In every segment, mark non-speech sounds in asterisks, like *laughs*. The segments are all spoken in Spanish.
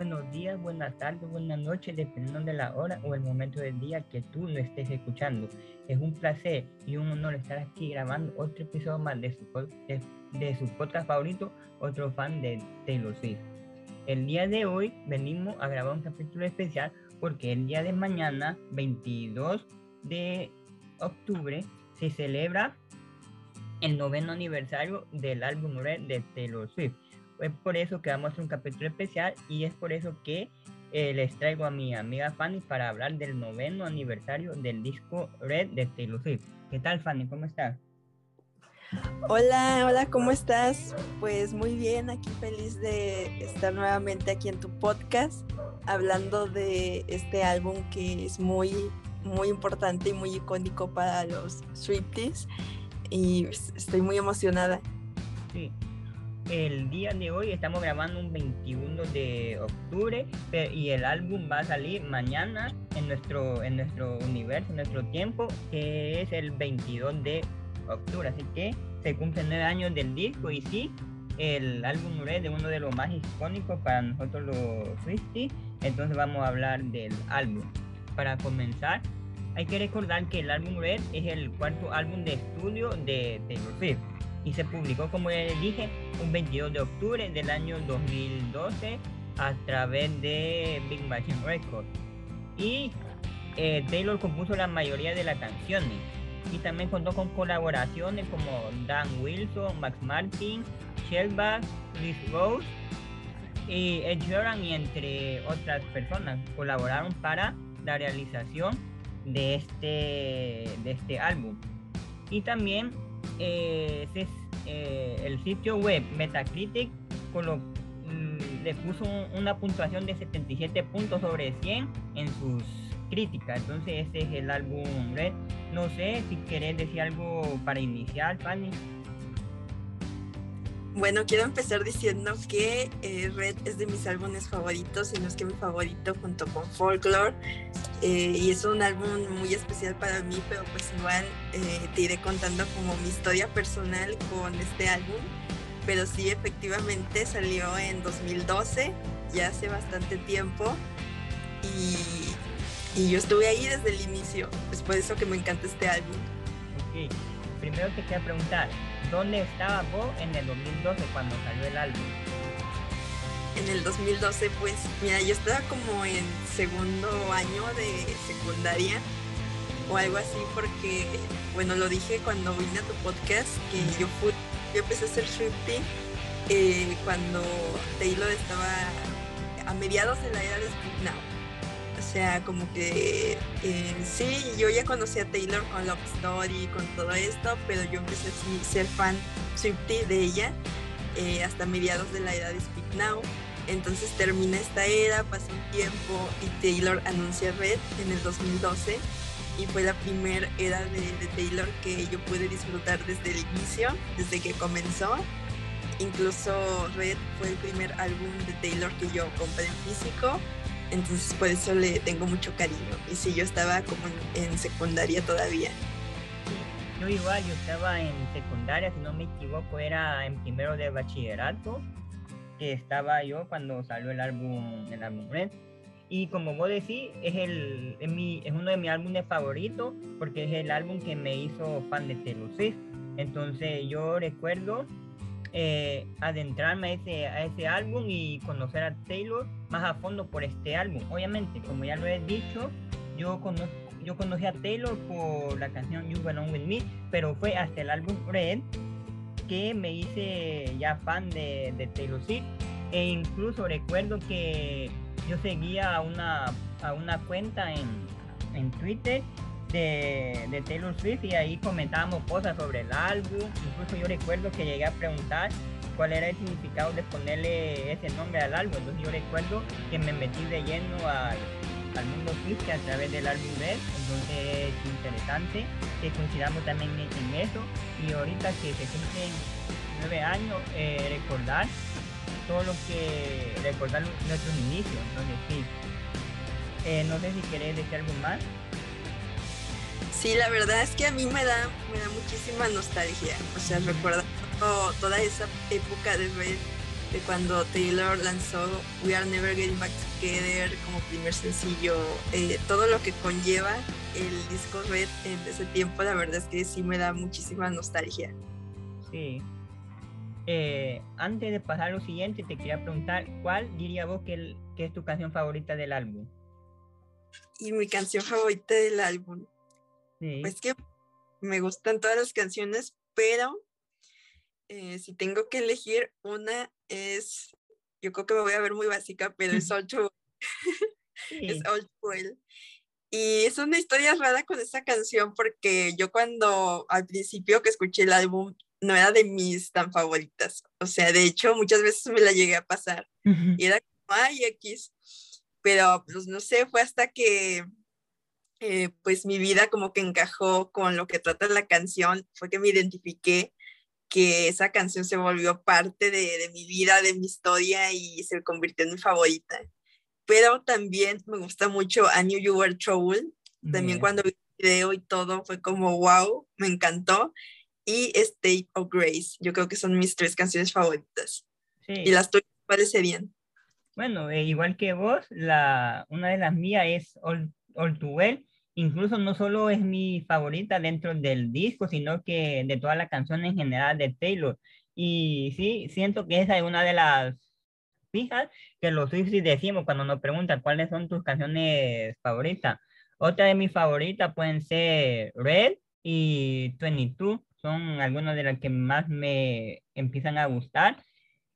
buenos días, buenas tardes, buenas noches, dependiendo de la hora o el momento del día que tú no estés escuchando. Es un placer y un honor estar aquí grabando otro episodio más de su, de, de su podcast favorito, otro fan de Taylor Swift. El día de hoy venimos a grabar un capítulo especial porque el día de mañana, 22 de octubre, se celebra el noveno aniversario del álbum de Taylor Swift. Es por eso que vamos a hacer un capítulo especial y es por eso que eh, les traigo a mi amiga Fanny para hablar del noveno aniversario del disco Red de Taylor Swift. ¿Qué tal Fanny? ¿Cómo estás? Hola, hola, ¿cómo estás? Pues muy bien, aquí feliz de estar nuevamente aquí en tu podcast hablando de este álbum que es muy, muy importante y muy icónico para los Swifties y estoy muy emocionada. Sí, el día de hoy estamos grabando un 21 de octubre y el álbum va a salir mañana en nuestro, en nuestro universo, en nuestro tiempo, que es el 22 de octubre. Así que se cumplen nueve años del disco y sí, el álbum Red es uno de los más icónicos para nosotros los Swifties. Entonces vamos a hablar del álbum. Para comenzar, hay que recordar que el álbum Red es el cuarto álbum de estudio de Taylor Swift y se publicó, como ya les dije, un 22 de octubre del año 2012 a través de Big Machine Records. Y eh, Taylor compuso la mayoría de las canciones y también contó con colaboraciones como Dan Wilson, Max Martin, Shellback, Chris Rose y Ed Sheeran y entre otras personas colaboraron para la realización de este, de este álbum. Y también eh, eh, el sitio web Metacritic mm, le puso una puntuación de 77 puntos sobre 100 en sus críticas. Entonces este es el álbum Red. No sé si querés decir algo para iniciar, Fanny. Bueno, quiero empezar diciendo que eh, Red es de mis álbumes favoritos, y no es que mi favorito junto con Folklore. Eh, y es un álbum muy especial para mí, pero pues igual eh, te iré contando como mi historia personal con este álbum. Pero sí, efectivamente salió en 2012, ya hace bastante tiempo. Y, yo estuve ahí desde el inicio, es por eso que me encanta este álbum. Ok, primero te quiero preguntar, ¿dónde estaba vos en el 2012 cuando salió el álbum? En el 2012, pues, mira, yo estaba como en segundo año de secundaria o algo así, porque, bueno, lo dije cuando vine a tu podcast, que yo fui, yo empecé a hacer Swifty eh, cuando Taylor estaba a mediados de la era de Speak Now. O sea, como que eh, sí, yo ya conocí a Taylor con Love Story, con todo esto, pero yo empecé a ser fan Swifty de ella eh, hasta mediados de la edad de Speak Now. Entonces termina esta era, pasa un tiempo y Taylor anuncia Red en el 2012 y fue la primera era de, de, Taylor que yo pude disfrutar desde el inicio, desde que comenzó. Incluso Red fue el primer álbum de Taylor que yo compré en físico entonces por eso le tengo mucho cariño. Y si yo estaba como en, secundaria todavía. Yo igual, yo estaba en secundaria, si no me equivoco, era en primero de bachillerato, que estaba yo cuando salió el álbum, el álbum Red. Y como vos decís, es, el, es, mi, es uno de mis álbumes favoritos porque es el álbum que me hizo fan de Swift. Entonces yo recuerdo eh, adentrarme a ese, a ese álbum y conocer a Taylor más a fondo por este álbum. Obviamente, como ya lo he dicho, yo, yo conocí a Taylor por la canción You Belong With Me, pero fue hasta el álbum Red que me hice ya fan de, de Taylor Swift. E incluso recuerdo que yo seguía a una, a una cuenta en, en Twitter de, Taylor Swift y ahí comentábamos cosas sobre el álbum. Incluso yo recuerdo que llegué a preguntar cuál era el significado de ponerle ese nombre al álbum. Entonces yo recuerdo que me metí de lleno al, mundo Swift a través del álbum Red. Entonces es interesante que coincidamos también en, eso. Y ahorita que se cumplen nueve años, eh, recordar todo lo que recordar nuestros inicios. Entonces sí. Eh, no sé si querés decir algo más. Sí, la verdad es que a mí me da, me da muchísima nostalgia. O sea, recuerdo toda esa época de Red de cuando Taylor lanzó We Are Never Getting Back Together como primer sencillo, eh, todo lo que conlleva el disco Red en ese tiempo, la verdad es que sí me da muchísima nostalgia. Sí. Eh, antes de pasar a lo siguiente, te quería preguntar, ¿cuál diría vos que, que es tu canción favorita del álbum? Y mi canción favorita del álbum. Sí. Pues que me gustan todas las canciones, pero eh, si tengo que elegir una es, yo creo que me voy a ver muy básica, pero es *laughs* All Too, *laughs* es All Well. Y es una historia rara con esa canción porque yo cuando al principio que escuché el álbum no era de mis tan favoritas. O sea, de hecho muchas veces me la llegué a pasar y era como, ay, X. Pero pues no sé, fue hasta que eh, pues mi vida como que encajó con lo que trata la canción, fue que me identifiqué que esa canción se volvió parte de, de, mi vida, de mi historia y se convirtió en mi favorita. Pero también me gusta mucho I Knew You Were Trouble. También cuando vi el video y todo fue como wow, me encantó. Y State of Grace. Yo creo que son mis tres canciones favoritas. Sí. Y las tuyas, ¿cuáles serían? Bueno, eh, igual que vos, la, una de las mías es All, All Too Well incluso no solo es mi favorita dentro del disco, sino que de toda la canción en general de Taylor. Y sí, siento que esa es una de las fijas que los Swifties decimos cuando nos preguntan cuáles son tus canciones favoritas. Otra de mis favoritas pueden ser Red y 22, son algunas de las que más me empiezan a gustar.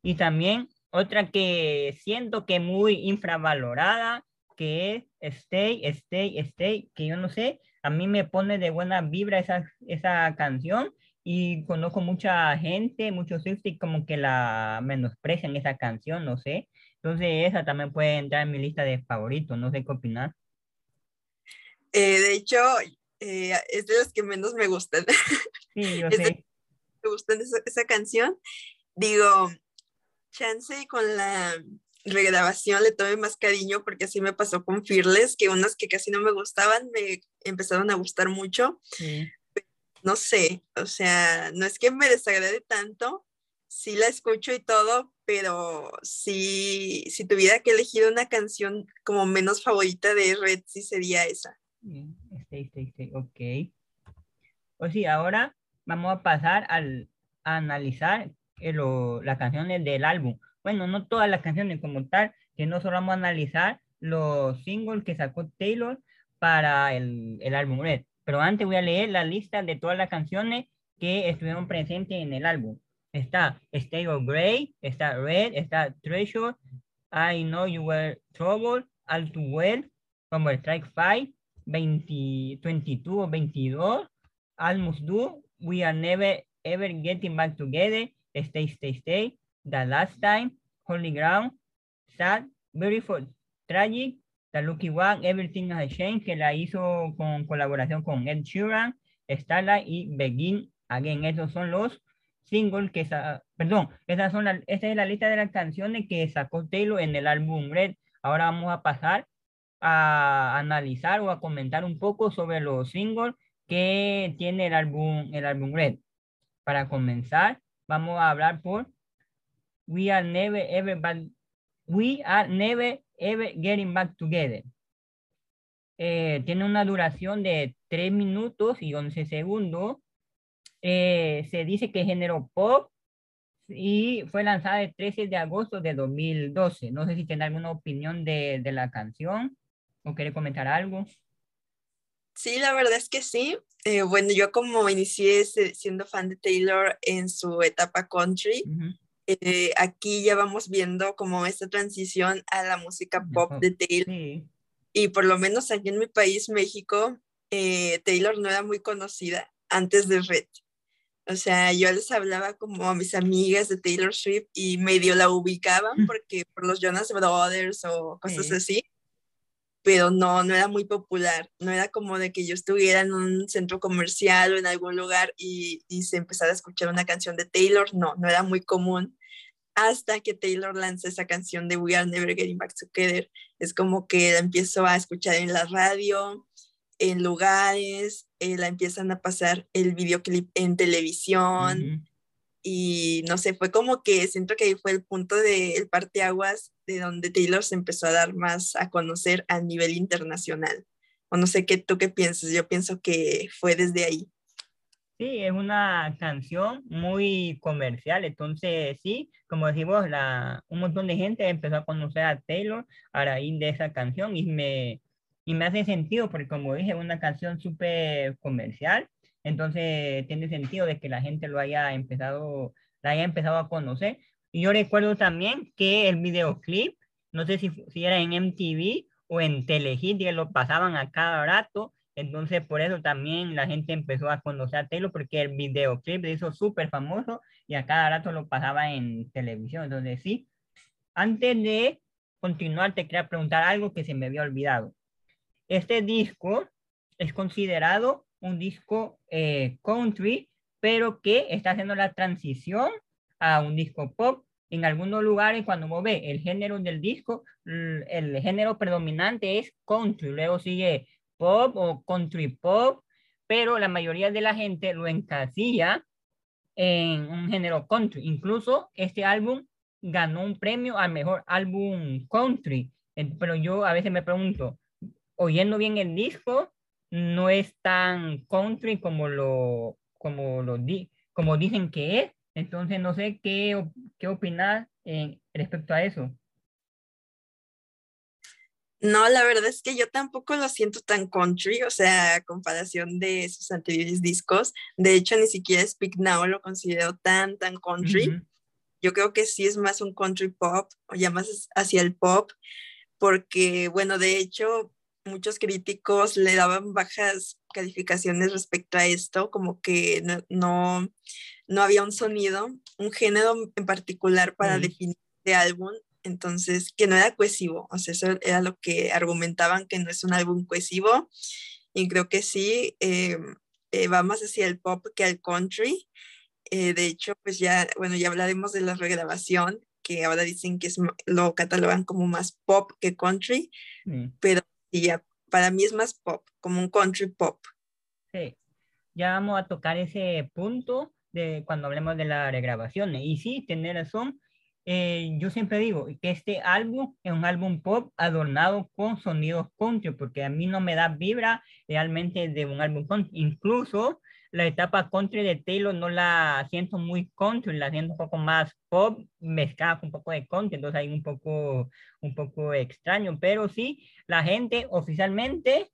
Y también otra que siento que muy infravalorada que es Stay, Stay, Stay, que yo no sé, a mí me pone de buena vibra esa, esa canción y conozco mucha gente, muchos Swifties como que la menosprecian esa canción, no sé. Entonces esa también puede entrar en mi lista de favoritos, no sé qué opinar. Eh, de hecho, eh, es de las que menos me gustan. Sí, *laughs* yo sé. me gustan esa, esa canción. Digo, chance con la regrabación le tomé más cariño porque así me pasó con Fearless, que unas que casi no me gustaban me empezaron a gustar mucho. No sé, o sea, no es que me desagrade tanto, sí la escucho y todo, pero si, si tuviera que elegir una canción como menos favorita de Red, sí sería esa. Stay, stay, stay, ok. O sí, ahora vamos a pasar al, a analizar el, las canciones del álbum bueno, no todas las canciones como tal, que no solo vamos a analizar los singles que sacó Taylor para el, el álbum Red. Pero antes voy a leer la lista de todas las canciones que estuvieron presentes en el álbum. Está Stay of Grey, está Red, está Treasure, I Know You Were Trouble, All Too Well, como Strike 5, 20, 22 o 22, Almost Do, We Are Never Ever Getting Back Together, Stay, Stay, Stay, The Last Time, Holy Ground, Sad, Beautiful, Tragic, The Lucky One, Everything Has Changed, que la hizo con colaboración con Ed Sheeran, Starlight y Begin Again. Esos son los singles que, perdón, esas son la, esta es la lista de las canciones que sacó Taylor en el álbum Red. Ahora vamos a pasar a analizar o a comentar un poco sobre los singles que tiene el álbum, el álbum Red. Para comenzar, vamos a hablar por we are never ever back, we are never ever getting back together. Eh, tiene una duración de 3 minutos y 11 segundos. Eh, se dice que género pop y fue lanzada el 13 de agosto de 2012. No sé si tiene alguna opinión de, de la canción o quiere comentar algo. Sí, la verdad es que sí. Eh, bueno, yo como inicié siendo fan de Taylor en su etapa country, eh, aquí ya vamos viendo como esta transición a la música pop de Taylor. Y por lo menos aquí en mi país, México, eh, Taylor no era muy conocida antes de Red. O sea, yo les hablaba como a mis amigas de Taylor Swift y medio la ubicaban mm. porque por los Jonas Brothers o cosas así, pero no, no era muy popular. No era como de que yo estuviera en un centro comercial o en algún lugar y, y se empezara a escuchar una canción de Taylor. No, no era muy común hasta que Taylor lanza esa canción de We Are Never Getting Back Together. Es como que la empiezo a escuchar en la radio, en lugares, eh, la empiezan a pasar el videoclip en televisión. y no sé, fue como que siento que ahí fue el punto del parteaguas de donde Taylor se empezó a dar más a conocer a nivel internacional. O no sé qué tú qué piensas, yo pienso que fue desde ahí. Sí, es una canción muy comercial, entonces sí, como decimos, la, un montón de gente empezó a conocer a Taylor a raíz de esa canción y me, y me hace sentido porque como dije, es una canción súper comercial, entonces tiene sentido de que la gente lo haya empezado, la haya empezado a conocer. Y yo recuerdo también que el videoclip, no sé si, si era en MTV o en Telehit, que lo pasaban a cada rato, entonces, por eso también la gente empezó a conocer a Taylor, porque el videoclip le hizo súper famoso y a cada rato lo pasaba en televisión. Entonces, sí. Antes de continuar, te quería preguntar algo que se me había olvidado. Este disco es considerado un disco eh, country, pero que está haciendo la transición a un disco pop. En algunos lugares, cuando uno ve el género del disco, el género predominante es country. Luego sigue pop o country pop, pero la mayoría de la gente lo encasilla en un género country. Incluso este álbum ganó un premio al mejor álbum country. Pero yo a veces me pregunto, oyendo bien el disco, no es tan country como lo, como lo di, como dicen que es. Entonces no sé qué, qué opinar en, respecto a eso. No, la verdad es que yo tampoco lo siento tan country, o sea, a comparación de sus anteriores discos. De hecho, ni siquiera Speak Now lo considero tan, tan country. Yo creo que sí es más un country pop, o ya más hacia el pop, porque, bueno, de hecho, muchos críticos le daban bajas calificaciones respecto a esto, como que no, no, había un sonido, un género en particular para definir este álbum entonces que no era cohesivo, o sea, eso era lo que argumentaban que no es un álbum cohesivo, y creo que sí, eh, eh, va más hacia el pop que al country. Eh, de hecho, pues ya, bueno, ya hablaremos de la regrabación, que ahora dicen que es, lo catalogan como más pop que country, mm. pero ya, para mí es más pop, como un country pop. Sí, ya vamos a tocar ese punto de cuando hablemos de la regrabación. Y sí, tener razón, eh, yo siempre digo que este álbum es un álbum pop adornado con sonidos country, porque a mí no me da vibra realmente de un álbum country. Incluso la etapa country de Taylor no la siento muy country, la siento un poco más pop, mezclada con un poco de country, entonces hay un poco, un poco extraño, pero sí, la gente oficialmente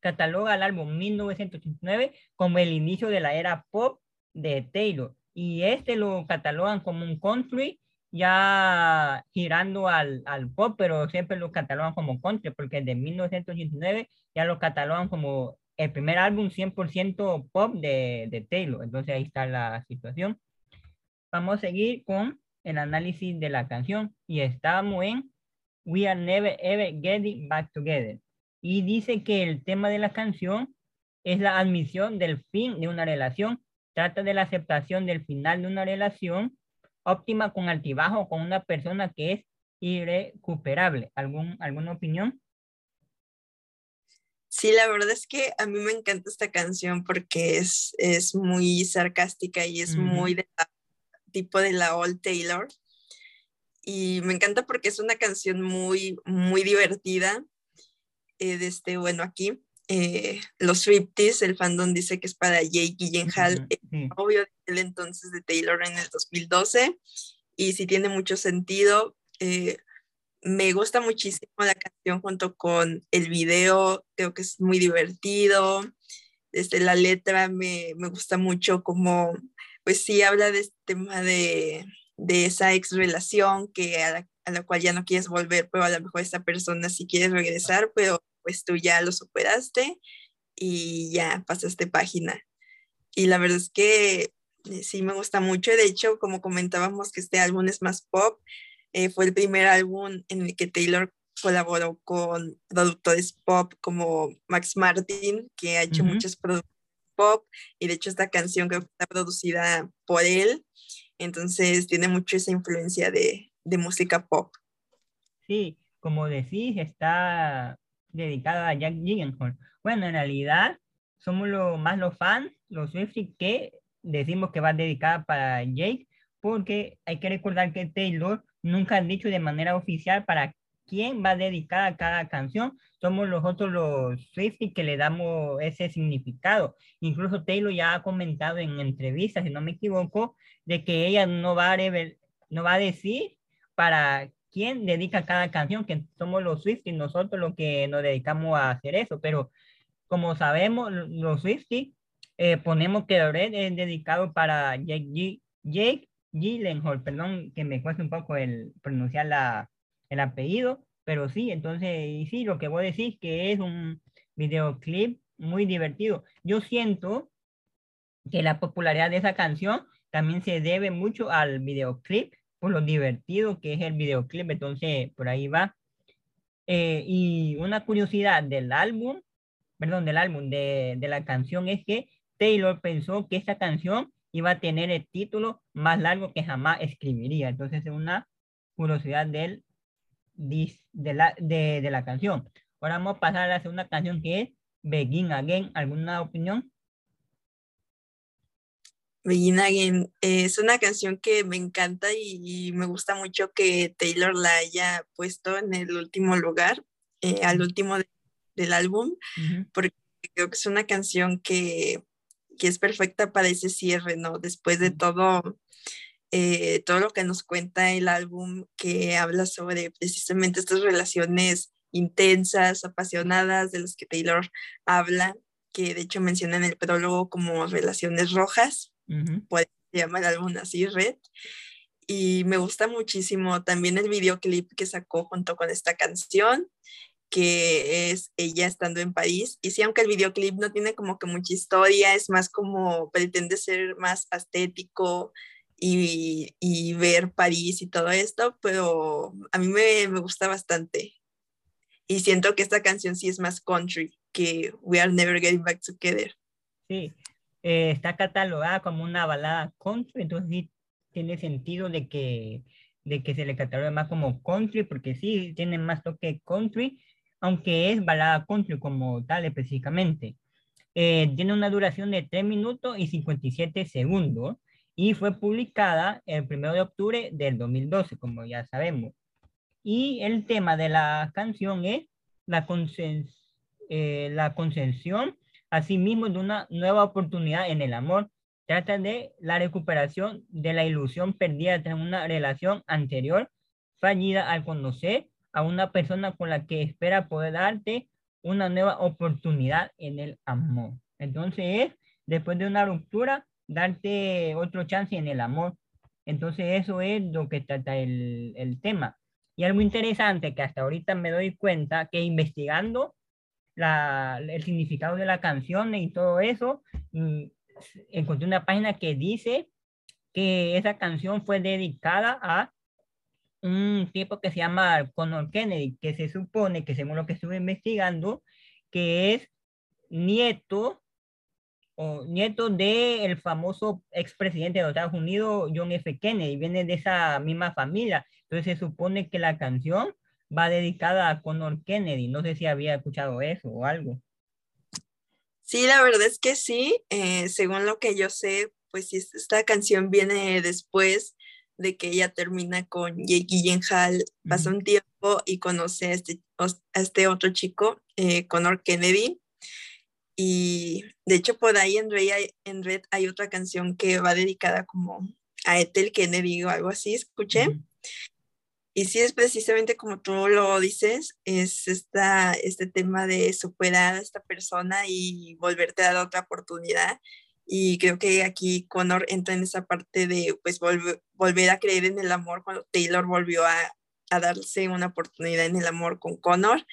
cataloga el álbum 1989 como el inicio de la era pop de Taylor. Y este lo catalogan como un country ya girando al, al, pop, pero siempre lo catalogan como country, porque de 1989 ya lo catalogan como el primer álbum 100% pop de, de, Taylor. Entonces ahí está la situación. Vamos a seguir con el análisis de la canción y estamos en We Are Never Ever Getting Back Together. Y dice que el tema de la canción es la admisión del fin de una relación. Trata de la aceptación del final de una relación óptima con altibajo con una persona que es irrecuperable. ¿Algún, ¿Alguna opinión? Sí, la verdad es que a mí me encanta esta canción porque es, es muy sarcástica y es muy de tipo de la Old Taylor. Y me encanta porque es una canción muy, muy divertida. Eh, este, bueno, aquí eh, los striptease, el fandom dice que es para Jake Gyllenhaal, obvio el entonces de Taylor en el 2012, y sí tiene mucho sentido. Eh, me gusta muchísimo la canción junto con el video, creo que es muy divertido. Desde la letra me, me gusta mucho como, pues sí, habla de este tema de, de esa ex relación que a la, a la, cual ya no quieres volver, pero a lo mejor esta persona sí quiere regresar, pero pues tú ya lo superaste y ya pasaste página. Y la verdad es que eh, sí me gusta mucho. De hecho, como comentábamos que este álbum es más pop, eh, fue el primer álbum en el que Taylor colaboró con productores pop como Max Martin, que ha hecho muchos productos pop, y de hecho esta canción creo que está producida por él, entonces tiene mucho esa influencia de, de música pop. Sí, como decís, está dedicada a Jack Gyllenhaal. Bueno, en realidad somos lo, más los fans, los Swifties, que decimos que va dedicada para Jake, porque hay que recordar que Taylor nunca ha dicho de manera oficial para quién va dedicada cada canción. Somos nosotros los Swifties que le damos ese significado. Incluso Taylor ya ha comentado en entrevistas, si no me equivoco, de que ella no va a, no va a decir para quién dedica cada canción, que somos los Swifties, nosotros los que nos dedicamos a hacer eso, pero como sabemos, los Swifties eh, ponemos que Red es dedicado para Jake, G Jake Gyllenhaal, perdón que me cuesta un poco el pronunciar la, el apellido, pero sí, entonces, y sí, lo que voy a decir que es un videoclip muy divertido. Yo siento que la popularidad de esa canción también se debe mucho al videoclip, por lo divertido que es el videoclip, entonces por ahí va. Eh, y una curiosidad del álbum, perdón, del álbum, de, de la canción es que Taylor pensó que esta canción iba a tener el título más largo que jamás escribiría. Entonces es una curiosidad del, de, la, de, de la canción. Ahora vamos a pasar a la segunda canción que es Begin Again. ¿Alguna opinión? Begin Again es una canción que me encanta y, me gusta mucho que Taylor la haya puesto en el último lugar, eh, al último del álbum, porque creo que es una canción que, que, es perfecta para ese cierre, ¿no? Después de todo, eh, todo lo que nos cuenta el álbum, que habla sobre precisamente estas relaciones intensas, apasionadas, de las que Taylor habla, que de hecho menciona en el prólogo como relaciones rojas puede llamar alguna así, Red. Y me gusta muchísimo también el videoclip que sacó junto con esta canción, que es ella estando en París. Y sí, aunque el videoclip no tiene como que mucha historia, es más como pretende ser más estético y, y ver París y todo esto, pero a mí me, me gusta bastante. Y siento que esta canción sí es más country que We Are Never Getting Back Together. Sí, eh, está catalogada como una balada country, entonces sí tiene sentido de que, de que se le catalogue más como country, porque sí tiene más toque country, aunque es balada country como tal específicamente. Eh, tiene una duración de 3 minutos y 57 segundos y fue publicada el 1 de octubre del 2012, como ya sabemos. Y el tema de la canción es la, eh, la concesión asimismo de una nueva oportunidad en el amor. Trata de la recuperación de la ilusión perdida tras una relación anterior fallida al conocer a una persona con la que espera poder darte una nueva oportunidad en el amor. Entonces después de una ruptura, darte otro chance en el amor. Entonces eso es lo que trata el, el tema. Y algo interesante que hasta ahorita me doy cuenta que investigando el significado de la canción y todo eso, mm, encontré una página que dice que esa canción fue dedicada a un tipo que se llama Conor Kennedy, que se supone que según lo que estuve investigando, que es nieto o nieto del famoso expresidente de los Estados Unidos, John F. Kennedy, viene de esa misma familia. Entonces se supone que la canción va dedicada a Conor Kennedy. No sé si había escuchado eso o algo. Sí, la verdad es que sí. Eh, según lo que yo sé, pues esta canción viene después de que ella termina con Jake Gyllenhaal, pasa un tiempo y conoce a este, a este otro chico, eh, Conor Kennedy. Y de hecho por ahí en Red, hay, en Red hay otra canción que va dedicada como a Ethel Kennedy o algo así, escuché. Y sí es precisamente como tú lo dices, es esta, este tema de superar a esta persona y volverte a dar otra oportunidad. Y creo que aquí Connor entra en esa parte de pues volver a creer en el amor cuando Taylor volvió a, a, darse una oportunidad en el amor con Connor.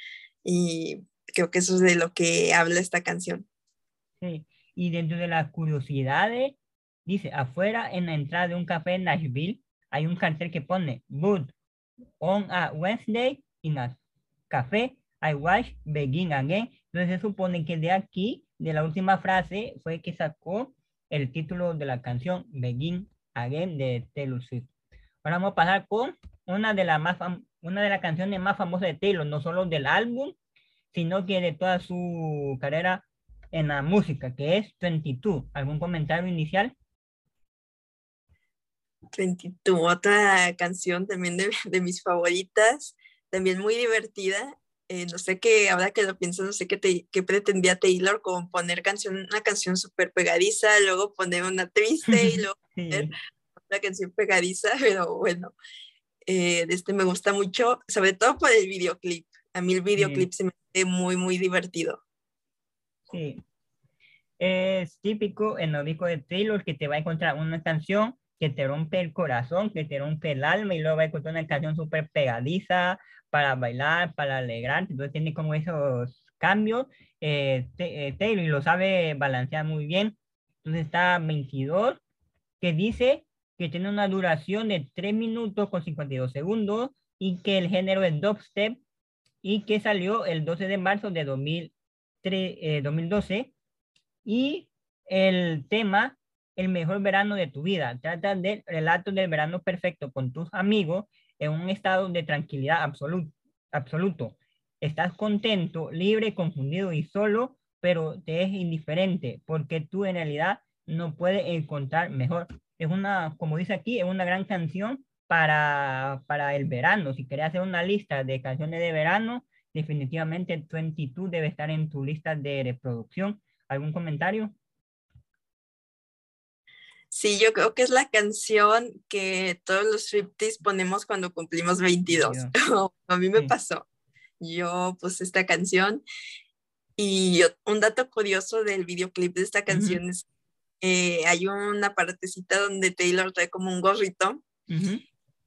Y creo que eso es de lo que habla esta canción. Sí, y dentro de las curiosidades, dice, afuera en la entrada de un café en Nashville hay un cartel que pone Good on a Wednesday in a café, I watch begin again. Entonces se supone que de aquí, de la última frase, fue que sacó el título de la canción Begin Again de Taylor Swift. Ahora vamos a pasar con una de, las más una de las canciones más famosas de Taylor, no solo del álbum, sino que de toda su carrera en la música, que es 22. ¿Algún comentario inicial? 22, otra canción también de, *laughs* de mis favoritas, también muy divertida. Eh, no sé qué, ahora que lo pienso, no sé qué, te, qué pretendía Taylor con poner canción, una canción súper pegadiza, luego poner una triste y *laughs* luego poner una canción pegadiza, *laughs* pero bueno, eh, este me gusta mucho, sobre todo por el videoclip. A mí el videoclip se me hace muy, muy divertido. Sí. Es típico en el disco de Taylor que te va a encontrar una canción que te rompe el corazón, que te rompe el alma y luego encontrar una canción súper pegadiza para bailar, para alegrar. Entonces tiene como esos cambios. Eh, eh, Taylor lo sabe balancear muy bien. Entonces está 22, que dice que tiene una duración de 3 minutos con 52 segundos y que el género es dubstep y que salió el 12 de marzo de 2003, 2012 eh, y el tema el mejor verano de tu vida. Trata del relato del verano perfecto con tus amigos en un estado de tranquilidad absoluto. Estás contento, libre, confundido y solo, pero te es indiferente porque tú en realidad no puedes encontrar mejor. Es una, como dice aquí, es una gran canción para, para el verano. Si quieres hacer una lista de canciones de verano, definitivamente 22 debe estar en tu lista de reproducción. ¿Algún comentario? Sí, yo creo que es la canción que todos los Swifties ponemos cuando cumplimos 22. *laughs* a mí me pasó. Yo puse esta canción y un dato curioso del videoclip de esta canción es eh, hay una partecita donde Taylor trae como un gorrito.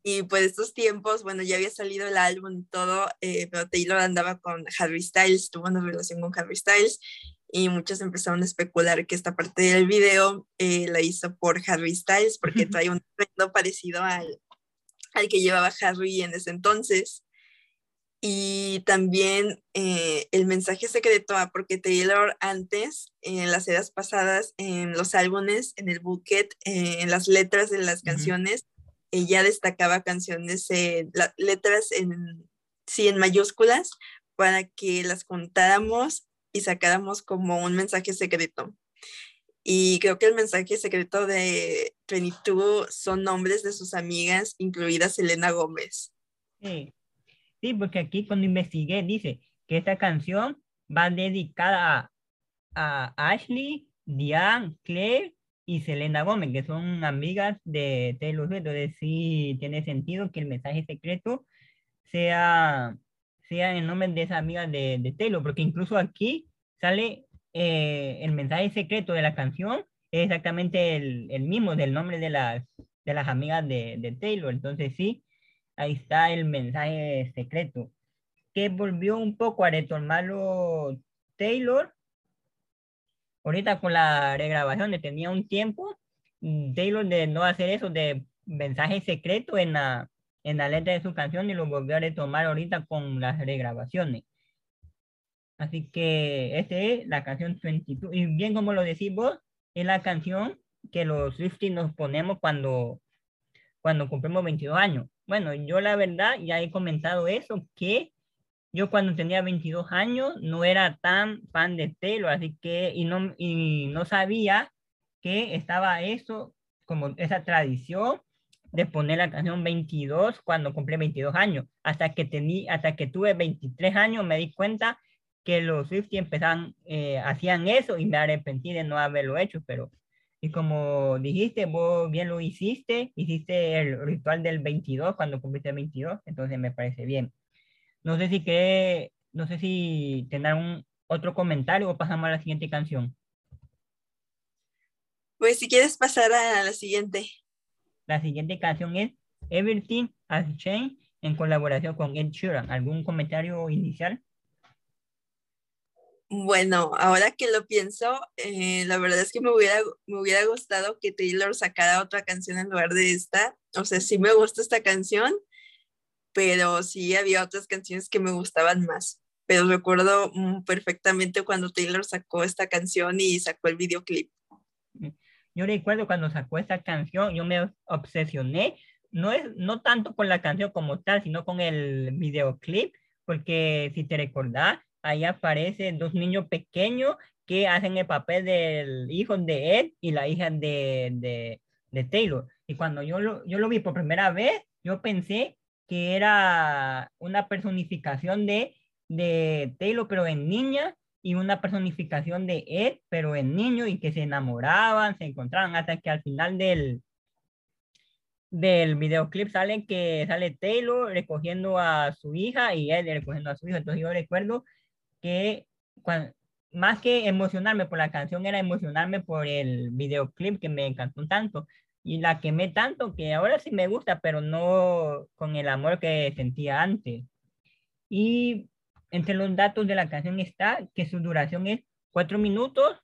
Y por estos tiempos, bueno, ya había salido el álbum y todo, eh, pero Taylor andaba con Harry Styles, tuvo una relación con Harry Styles y muchos empezaron a especular que esta parte del video eh, la hizo por Harry Styles porque trae un atuendo parecido al, al que llevaba Harry en ese entonces. Y también eh, el mensaje secreto, ah, porque Taylor antes, en las eras pasadas, en los álbumes, en el bucket, eh, en las letras de las canciones, ella destacaba canciones, letras en, sí, en mayúsculas, para que las contáramos y sacáramos como un mensaje secreto. Y creo que el mensaje secreto de 22 son nombres de sus amigas, incluida Selena Gómez. Sí. sí, porque aquí cuando investigué dice que esta canción va dedicada a, Ashley, Diane, Claire y Selena Gómez, que son amigas de Taylor Swift. Entonces sí tiene sentido que el mensaje secreto sea sea el nombre de esa amiga de, de Taylor, porque incluso aquí sale eh, el mensaje secreto de la canción, es exactamente el, el, mismo del nombre de las, de las amigas de, de Taylor. Entonces sí, ahí está el mensaje secreto, que volvió un poco a retomarlo Taylor. Ahorita con la regrabación de tenía un tiempo, Taylor de no hacer eso de mensaje secreto en la, en la letra de su canción y lo volvió a retomar ahorita con las regrabaciones. Así que esta es la canción 22. Y bien como lo decís vos, es la canción que los Swifties nos ponemos cuando, cuando cumplimos 22 años. Bueno, yo la verdad ya he comentado eso, que yo cuando tenía 22 años no era tan fan de Taylor, así que, y no, y no sabía que estaba eso, como esa tradición de poner la canción 22 cuando cumplí 22 años. Hasta que, tení, hasta que tuve 23 años me di cuenta que los Swifty empezaban, eh, hacían eso y me arrepentí de no haberlo hecho, pero y como dijiste, vos bien lo hiciste, hiciste el ritual del 22 cuando cumpliste 22, entonces me parece bien. No sé si que, no sé si tendrán un otro comentario o pasamos a la siguiente canción. Pues si quieres pasar a la siguiente. La siguiente canción es Everything Has Changed en colaboración con Ed Sheeran. ¿Algún comentario inicial? Bueno, ahora que lo pienso, eh, la verdad es que me hubiera, me hubiera gustado que Taylor sacara otra canción en lugar de esta. O sea, sí me gusta esta canción, pero sí había otras canciones que me gustaban más. Pero recuerdo mm, perfectamente cuando Taylor sacó esta canción y sacó el videoclip. Yo recuerdo cuando sacó esta canción, yo me obsesioné, no, es, no tanto con la canción como tal, sino con el videoclip, porque si te recordás, ahí aparecen dos niños pequeños que hacen el papel del hijo de Ed y la hija de, de, de Taylor. Y cuando yo lo, yo lo vi por primera vez, yo pensé que era una personificación de, de Taylor, pero en niña, y una personificación de Ed, pero en niño, y que se enamoraban, se encontraban, hasta que al final del, del videoclip sale que sale Taylor recogiendo a su hija y Ed recogiendo a su hijo. Entonces yo recuerdo que más que emocionarme por la canción, era emocionarme por el videoclip que me encantó tanto y la quemé tanto que ahora sí me gusta, pero no con el amor que sentía antes. Y entre los datos de la canción está que su duración es 4 minutos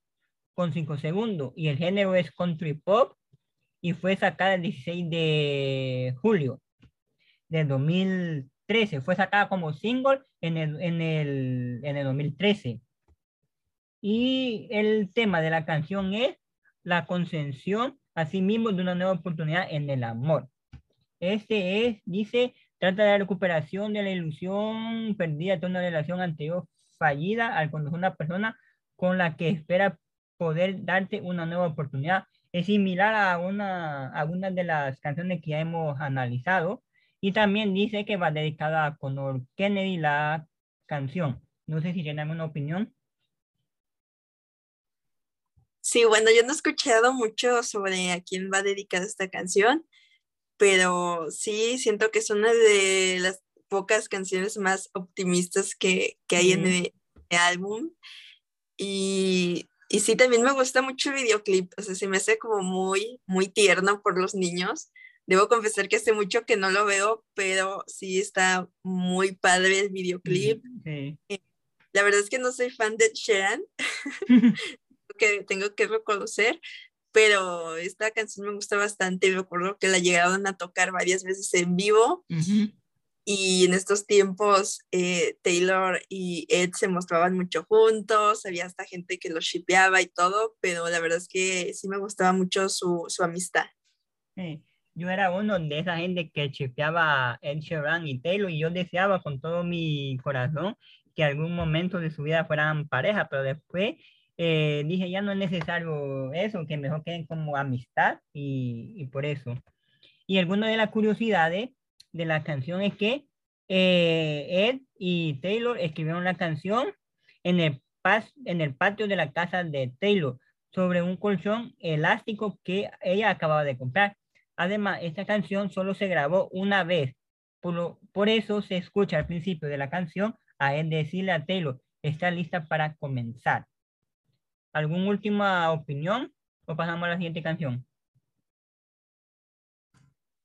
con 5 segundos y el género es country pop y fue sacada el 16 de julio de 2013. Fue sacada como single en el, en el, en el 2013. Y el tema de la canción es la concesión asimismo de una nueva oportunidad en el amor. Este es, dice, trata de la recuperación de la ilusión perdida de una relación anterior fallida al conocer una persona con la que espera poder darte una nueva oportunidad. Es similar a una, a una de las canciones que ya hemos analizado y también dice que va dedicada a Conor Kennedy la canción. No sé si tienen alguna opinión. Sí, bueno, yo no he escuchado mucho sobre a quién va dedicada esta canción, pero sí siento que es una de las pocas canciones más optimistas que, hay en el, álbum. Y, y, sí, también me gusta mucho el videoclip, o sea, se me hace como muy, muy tierno por los niños. Debo confesar que hace mucho que no lo veo, pero sí está muy padre el videoclip. Eh, la verdad es que no soy fan de Sharon, *laughs* *laughs* que tengo que reconocer, pero esta canción me gusta bastante. Recuerdo que la llegaron a tocar varias veces en vivo. Y en estos tiempos eh, Taylor y Ed se mostraban mucho juntos, había hasta gente que los shipeaba y todo, pero la verdad es que sí me gustaba mucho su, su amistad. Yo era uno de esa gente que shipeaba Ed Sheeran y Taylor y yo deseaba con todo mi corazón que algún momento de su vida fueran pareja, pero después eh, dije, ya no es necesario eso, que mejor queden como amistad y, y por eso. Y alguna de las curiosidades de la canción es que eh, Ed y Taylor escribieron la canción en el, en el patio de la casa de Taylor sobre un colchón elástico que ella acababa de comprar. Además, esta canción solo se grabó una vez. Por, por eso se escucha al principio de la canción a Ed decirle a Taylor, está lista para comenzar. ¿Alguna última opinión o pasamos a la siguiente canción?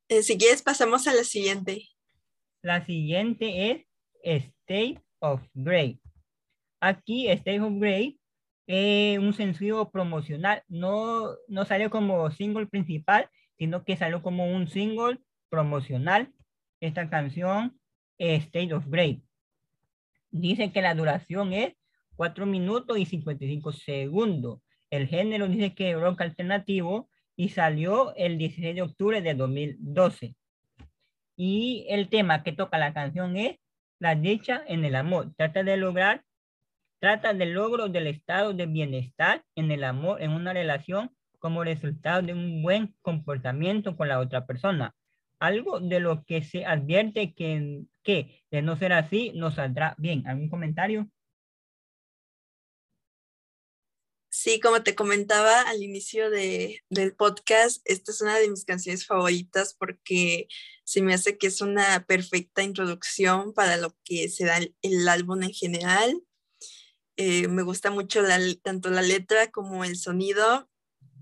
Eh, si quieres, pasamos a la siguiente. La siguiente es State of Grey. Aquí, State of Grey es un sencillo promocional. No, no salió como single principal, sino que salió como un single promocional. Esta canción, State of Grey. Dice que la duración es 4 minutos y 55 segundos. El género dice que rock alternativo y salió el 16 de octubre de 2012. Y el tema que toca la canción es la dicha en el amor. Trata de lograr, trata del logro del estado de bienestar en el amor, en una relación como resultado de un buen comportamiento con la otra persona. Algo de lo que se advierte que, que de no ser así no saldrá bien. ¿Algún comentario? Sí, como te comentaba al inicio de, del podcast, esta es una de mis canciones favoritas porque se me hace que es una perfecta introducción para lo que será el, el álbum en general. Eh, me gusta mucho tanto la letra como el sonido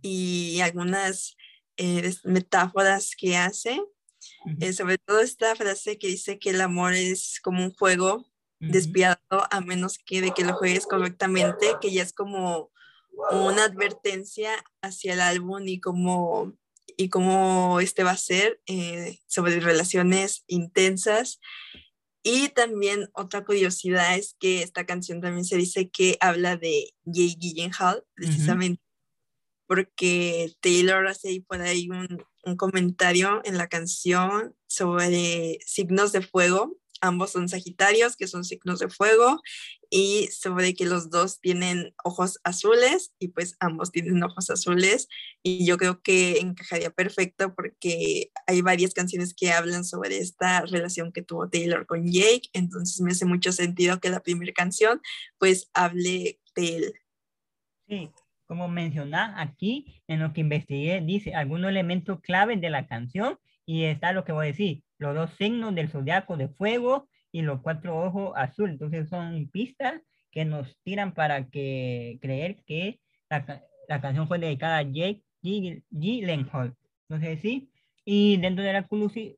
y algunas eh, metáforas que hace. Eh, sobre todo esta frase que dice que el amor es como un juego despiadado a menos que de que lo juegues correctamente, que ya es como una advertencia hacia el álbum y cómo, y cómo este va a ser eh, sobre relaciones intensas. Y también otra curiosidad es que esta canción también se dice que habla de Jay Gyllenhaal, precisamente, porque Taylor hace ahí por ahí un, un comentario en la canción sobre signos de fuego ambos son Sagitarios, que son signos de fuego, y sobre que los dos tienen ojos azules y pues ambos tienen ojos azules y yo creo que encajaría perfecto porque hay varias canciones que hablan sobre esta relación que tuvo Taylor con Jake, entonces me hace mucho sentido que la primera canción pues hable de él. Sí, como mencionar aquí en lo que investigué, dice algunos elementos claves de la canción y está lo que voy a decir, los dos signos del zodiaco de fuego y los cuatro ojos azul. Entonces son pistas que nos tiran para que creer que la, la canción fue dedicada a Jake Gyllenhaal. Entonces sí, y dentro de las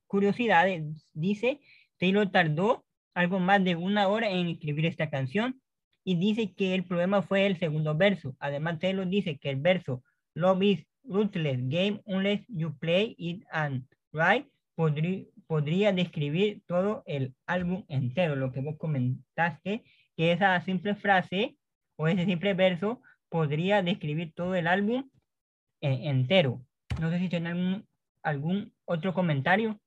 curiosidades dice, Taylor tardó algo más de una hora en escribir esta canción y dice que el problema fue el segundo verso. Además, Taylor dice que el verso Love is ruthless game unless you play it and right podría, podría describir todo el álbum entero. Lo que vos comentaste, que esa simple frase o ese simple verso podría describir todo el álbum eh, entero. No sé si tienen algún, algún otro comentario.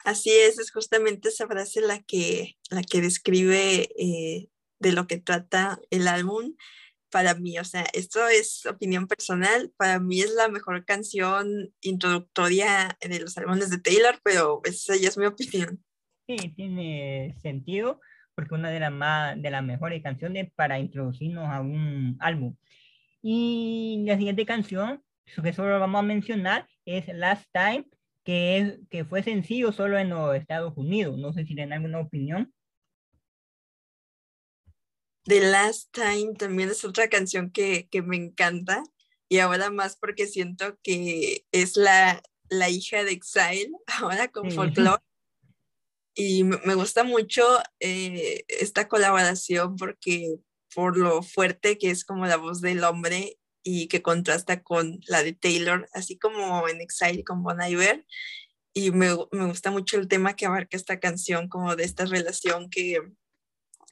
Así es, es justamente esa frase la que, la que describe eh, de lo que trata el álbum para mí. O sea, esto es opinión personal. Para mí es la mejor canción introductoria de los álbumes de Taylor, pero esa ya es mi opinión. Sí, tiene sentido porque una de las más de las mejores canciones para introducirnos a un álbum. Y la siguiente canción, que solo vamos a mencionar, es Last Time que, es, que fue sencillo solo en los Estados Unidos. No sé si tienen alguna opinión. The Last Time también es otra canción que, que me encanta y ahora más porque siento que es la, la hija de Exile, *laughs* ahora con Folklore. Y me gusta mucho eh, esta colaboración porque por lo fuerte que es como la voz del hombre y que contrasta con la de Taylor, así como en Exile con Bon Iver. Y me, me, gusta mucho el tema que abarca esta canción, como de esta relación que,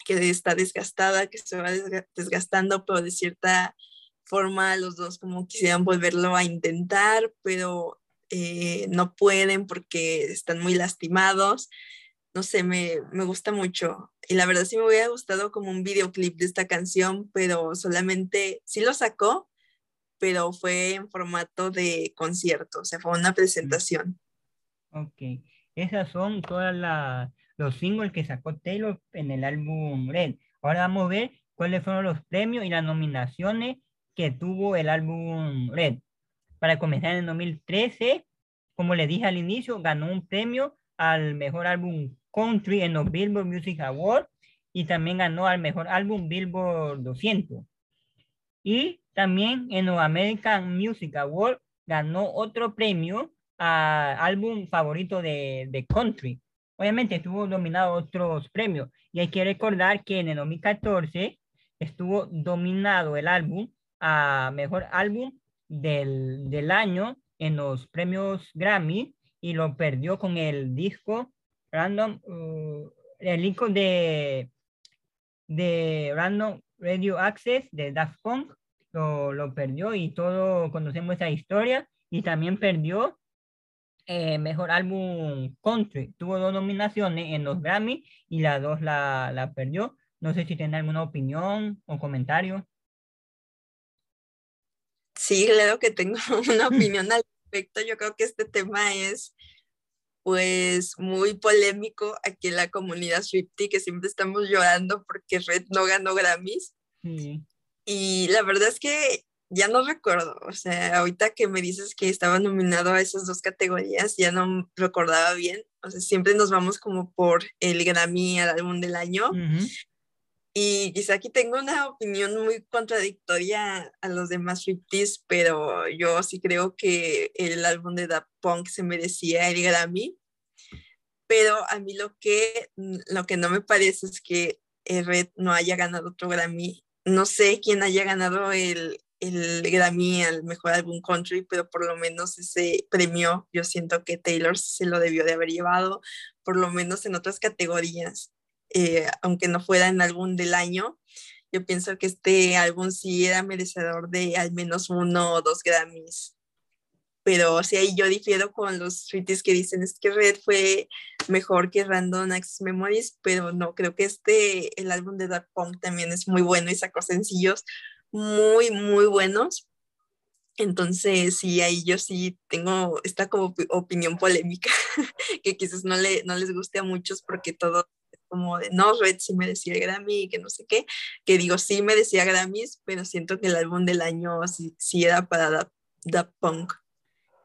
que está desgastada, que se va desgastando, pero de cierta forma los dos como quisieran volverlo a intentar, pero eh, no pueden porque están muy lastimados. No sé, me, me gusta mucho. Y la verdad sí me hubiera gustado como un videoclip de esta canción, pero solamente sí lo sacó, pero fue en formato de concierto, o sea, fue una presentación. Ok, esas son todas los singles que sacó Taylor en el álbum Red. Ahora vamos a ver cuáles fueron los premios y las nominaciones que tuvo el álbum Red. Para comenzar en 2013, como le dije al inicio, ganó un premio al mejor álbum country en los Billboard Music Awards y también ganó al mejor álbum Billboard 200. Y también en los American Music Awards ganó otro premio a álbum favorito de, de country. Obviamente estuvo dominado otros premios. Y hay que recordar que en el 2014 estuvo dominado el álbum a mejor álbum del, del año en los premios Grammy y lo perdió con el disco Random, uh, el disco de, de Random Radio Access de Daft Punk lo, lo perdió y todos conocemos esa historia y también perdió eh, mejor álbum country. Tuvo dos nominaciones en los Grammy y las dos la, la perdió. No sé si tiene alguna opinión o comentario. Sí, claro que tengo *laughs* una opinión al respecto. Yo creo que este tema es pues muy polémico aquí en la comunidad Swifty, que siempre estamos llorando porque Red no ganó Grammys. Y la verdad es que ya no recuerdo, o sea, ahorita que me dices que estaba nominado a esas dos categorías, ya no recordaba bien, o sea, siempre nos vamos como por el Grammy al álbum del año. Y quizá aquí tengo una opinión muy contradictoria a los demás Swifties, pero yo sí creo que el álbum de Da Punk se merecía el Grammy. Pero a mí lo que, lo que no me parece es que Red no haya ganado otro Grammy no sé quién haya ganado el, el Grammy al mejor álbum country, pero por lo menos ese premio yo siento que Taylor se lo debió de haber llevado, por lo menos en otras categorías, eh, aunque no fuera en álbum del año. Yo pienso que este álbum sí era merecedor de al menos uno o dos Grammys. pero ahí yo difiero con los tweets que dicen es que Red fue mejor que Random Access Memories, pero no, creo que este, el álbum de Dark Punk también es muy bueno y sacó sencillos muy, muy buenos. Entonces, sí, ahí yo sí tengo esta como opinión polémica, *laughs* que quizás no, le, no les guste a muchos porque todo como de, no, Red sí merecía Grammy y que no sé qué, que digo, sí merecía Grammys, pero siento que el álbum del año sí, sí era para Daft Punk.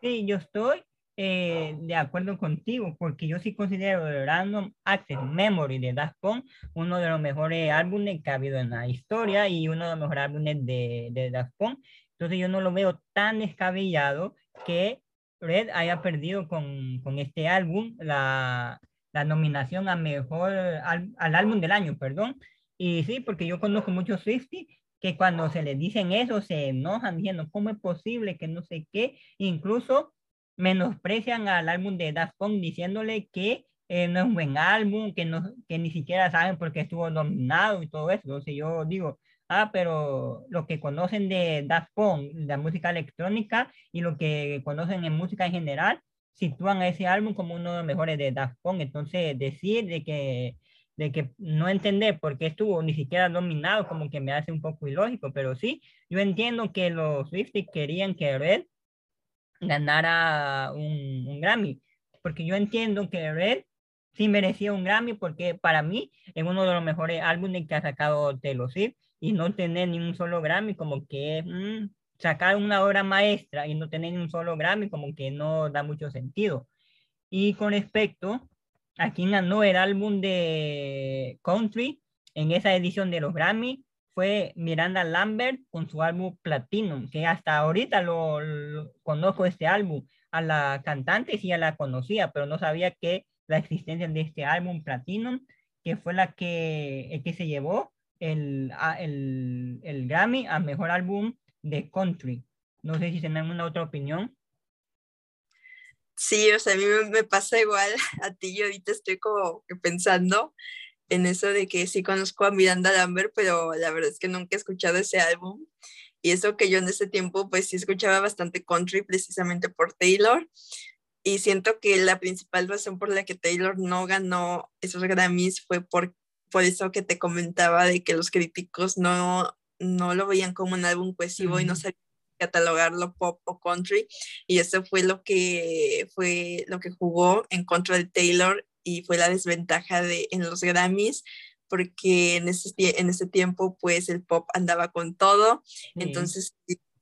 Sí, yo estoy eh, de acuerdo contigo, porque yo sí considero Random Access Memory de Daft Punk uno de los mejores álbumes que ha habido en la historia y uno de los mejores álbumes de, de Daft Punk. Entonces yo no lo veo tan descabellado que Red haya perdido con, con este álbum la, la nominación a mejor al, al, álbum del año, perdón. Y sí, porque yo conozco muchos Swifties que cuando se les dicen eso se enojan diciendo, ¿cómo es posible que no sé qué? Incluso menosprecian al álbum de Daft Punk diciéndole que eh, no es un buen álbum, que, no, que ni siquiera saben por qué estuvo nominado y todo eso. Entonces yo digo, ah, pero lo que conocen de Daft Punk, la música electrónica y lo que conocen en música en general, sitúan a ese álbum como uno de los mejores de Daft Punk. Entonces decir de que de que no entender por qué estuvo ni siquiera nominado, como que me hace un poco ilógico, pero sí, yo entiendo que los Swifties querían que Red ganara un, un, Grammy, porque yo entiendo que Red sí merecía un Grammy, porque para mí es uno de los mejores álbumes que ha sacado Taylor Swift, y no tener ni un solo Grammy, como que mm, sacar una obra maestra y no tener ni un solo Grammy, como que no da mucho sentido. Y con respecto a quien ganó el álbum de country en esa edición de los Grammy fue Miranda Lambert con su álbum Platinum, que hasta ahorita lo, conozco este álbum. A la cantante sí ya la conocía, pero no sabía que la existencia de este álbum Platinum, que fue la que, el que se llevó el, el, el Grammy a mejor álbum de country. No sé si tienen una otra opinión. Sí, o sea, a mí me, pasa igual *laughs* a ti. Yo ahorita estoy como pensando en eso de que sí conozco a Miranda Lambert, pero la verdad es que nunca he escuchado ese álbum. Y eso que yo en ese tiempo, pues sí escuchaba bastante country precisamente por Taylor. Y siento que la principal razón por la que Taylor no ganó esos Grammys fue por, por eso que te comentaba de que los críticos no, no lo veían como un álbum cohesivo y no sabían catalogarlo pop o country y eso fue lo que fue lo que jugó en contra de Taylor y fue la desventaja de en los Grammys porque en ese, en ese tiempo pues el pop andaba con todo, entonces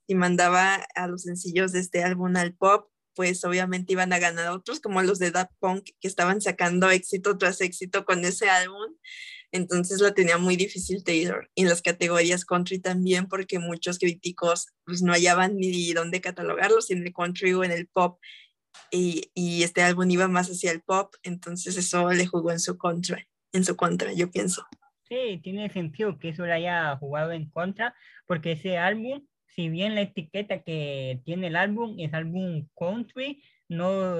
si mandaba a los sencillos de este álbum al pop, pues obviamente iban a ganar otros como los de Daft Punk que estaban sacando éxito tras éxito con ese álbum entonces la tenía muy difícil Taylor. Y en las categorías country también, porque muchos críticos pues, no hallaban ni dónde catalogarlo, si en el country o en el pop. Y, este álbum iba más hacia el pop, entonces eso le jugó en su contra, en su contra, yo pienso. Sí, tiene sentido que eso le haya jugado en contra, porque ese álbum, si bien la etiqueta que tiene el álbum es álbum country, no,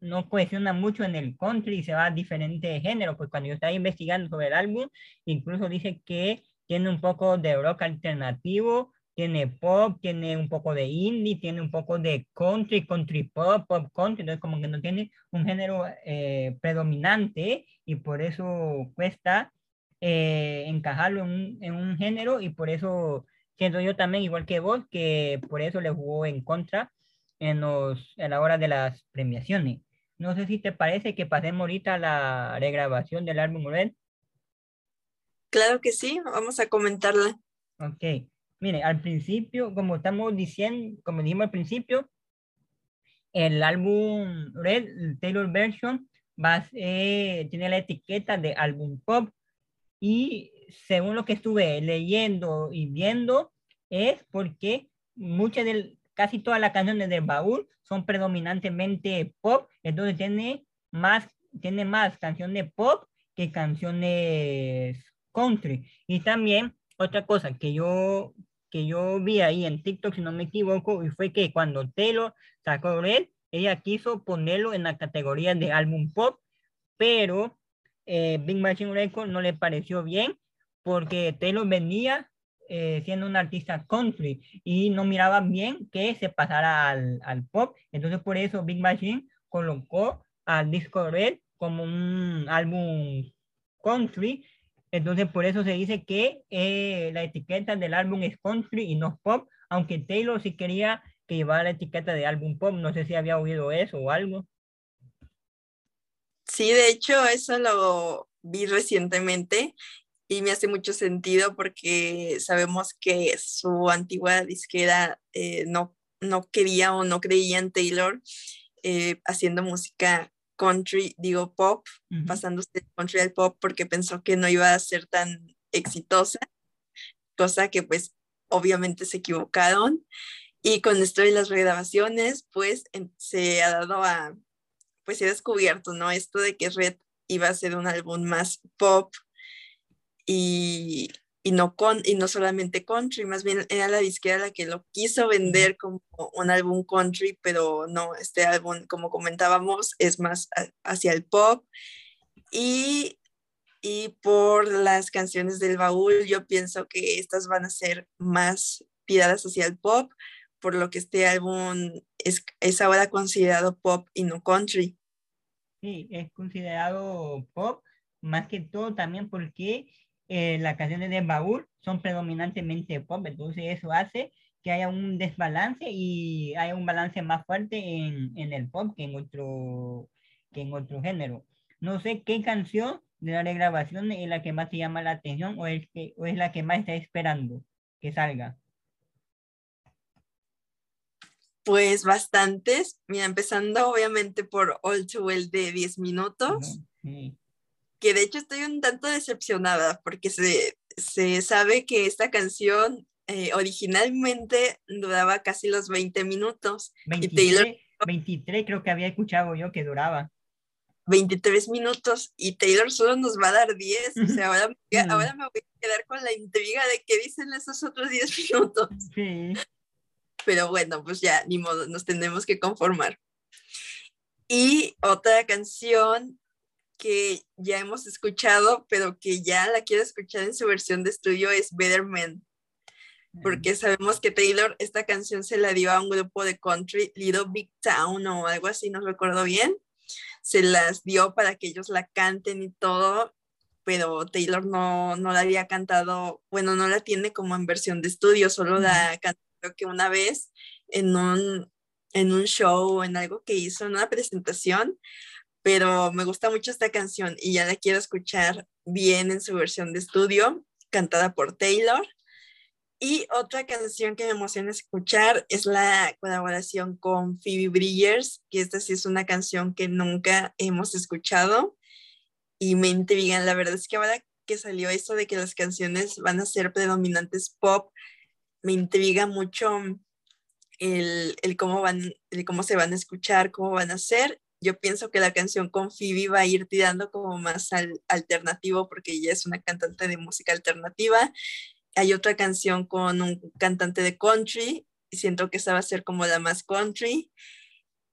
no cohesiona mucho en el country y se va a diferentes géneros, pues cuando yo estaba investigando sobre el álbum, incluso dice que tiene un poco de rock alternativo, tiene pop, tiene un poco de indie, tiene un poco de country, country pop, pop country, entonces como que no tiene un género eh, predominante y por eso cuesta eh, encajarlo en un, en un género y por eso siento yo también, igual que vos, que por eso le jugó en contra en, los, en la hora de las premiaciones. No sé si te parece que pasemos ahorita a la regrabación del álbum Red. Claro que sí, vamos a comentarla. Ok, mire, al principio, como estamos diciendo, como dijimos al principio, el álbum Red, Taylor Version, va tiene la etiqueta de álbum pop y según lo que estuve leyendo y viendo, es porque muchas del, casi todas las canciones del baúl son predominantemente pop, entonces tiene más, tiene más canciones pop que canciones country. Y también otra cosa que yo, que yo vi ahí en TikTok, si no me equivoco, y fue que cuando Taylor sacó Red, ella quiso ponerlo en la categoría de álbum pop, pero eh, Big Machine Records no le pareció bien porque Taylor venía eh, siendo un artista country y no miraba bien que se pasara al, al, pop. Entonces por eso Big Machine colocó al disco Red como un álbum country. Entonces por eso se dice que eh, la etiqueta del álbum es country y no pop, aunque Taylor sí quería que llevara la etiqueta de álbum pop. No sé si había oído eso o algo. Sí, de hecho, eso lo vi recientemente y me hace mucho sentido porque sabemos que su antigua disquera eh, no, no quería o no creía en Taylor eh, haciendo música country, digo pop, pasándose de country al pop porque pensó que no iba a ser tan exitosa, cosa que pues obviamente se equivocaron. Y con esto de las regrabaciones, pues se ha dado a, pues se ha descubierto, ¿no? Esto de que Red iba a ser un álbum más pop y, no, con, y no solamente country, más bien era la disquera la que lo quiso vender como un álbum country, pero no, este álbum, como comentábamos, es más hacia el pop. Y, y por las canciones del baúl, yo pienso que estas van a ser más tiradas hacia el pop, por lo que este álbum es, es ahora considerado pop y no country. Sí, es considerado pop, más que todo también porque eh, las canciones de baúl son predominantemente pop, entonces eso hace que haya un desbalance y haya un balance más fuerte en, en el pop que en, otro, que en otro género. No sé qué canción de la regrabación es la que más te llama la atención o es, que, o es la que más está esperando que salga. Pues bastantes. Mira, empezando obviamente por All Too Well de 10 minutos. Que de hecho estoy un tanto decepcionada porque se, se sabe que esta canción eh, originalmente duraba casi los 20 minutos. 23, 23 creo que había escuchado yo que duraba. 23 minutos y Taylor solo nos va a dar 10. O sea, ahora, *laughs* ahora me voy a quedar con la intriga de qué dicen esos otros 10 *laughs* minutos. Sí pero bueno, pues ya, ni modo, nos tendremos que conformar. Y otra canción que ya hemos escuchado, pero que ya la quiero escuchar en su versión de estudio es Better Man. Porque sabemos que Taylor esta canción se la dio a un grupo de country, Little Big Town o algo así, no recuerdo bien. Se las dio para que ellos la canten y todo, pero Taylor no, no la había cantado, bueno, no la tiene como en versión de estudio, solo la cantó creo que una vez en un, en un show o en algo que hizo, en una presentación, pero me gusta mucho esta canción y ya la quiero escuchar bien en su versión de estudio, cantada por Taylor. Y otra canción que me emociona escuchar es la colaboración con Phoebe Bridgers, que esta sí es una canción que nunca hemos escuchado y me intrigan. La verdad es que ahora que salió esto de que las canciones van a ser predominantes pop, me intriga mucho el, el, cómo van, el cómo se van a escuchar, cómo van a ser. Yo pienso que la canción con Phoebe va a ir tirando como más al, alternativo porque ella es una cantante de música alternativa. Hay otra canción con un cantante de country y siento que esa va a ser como la más country.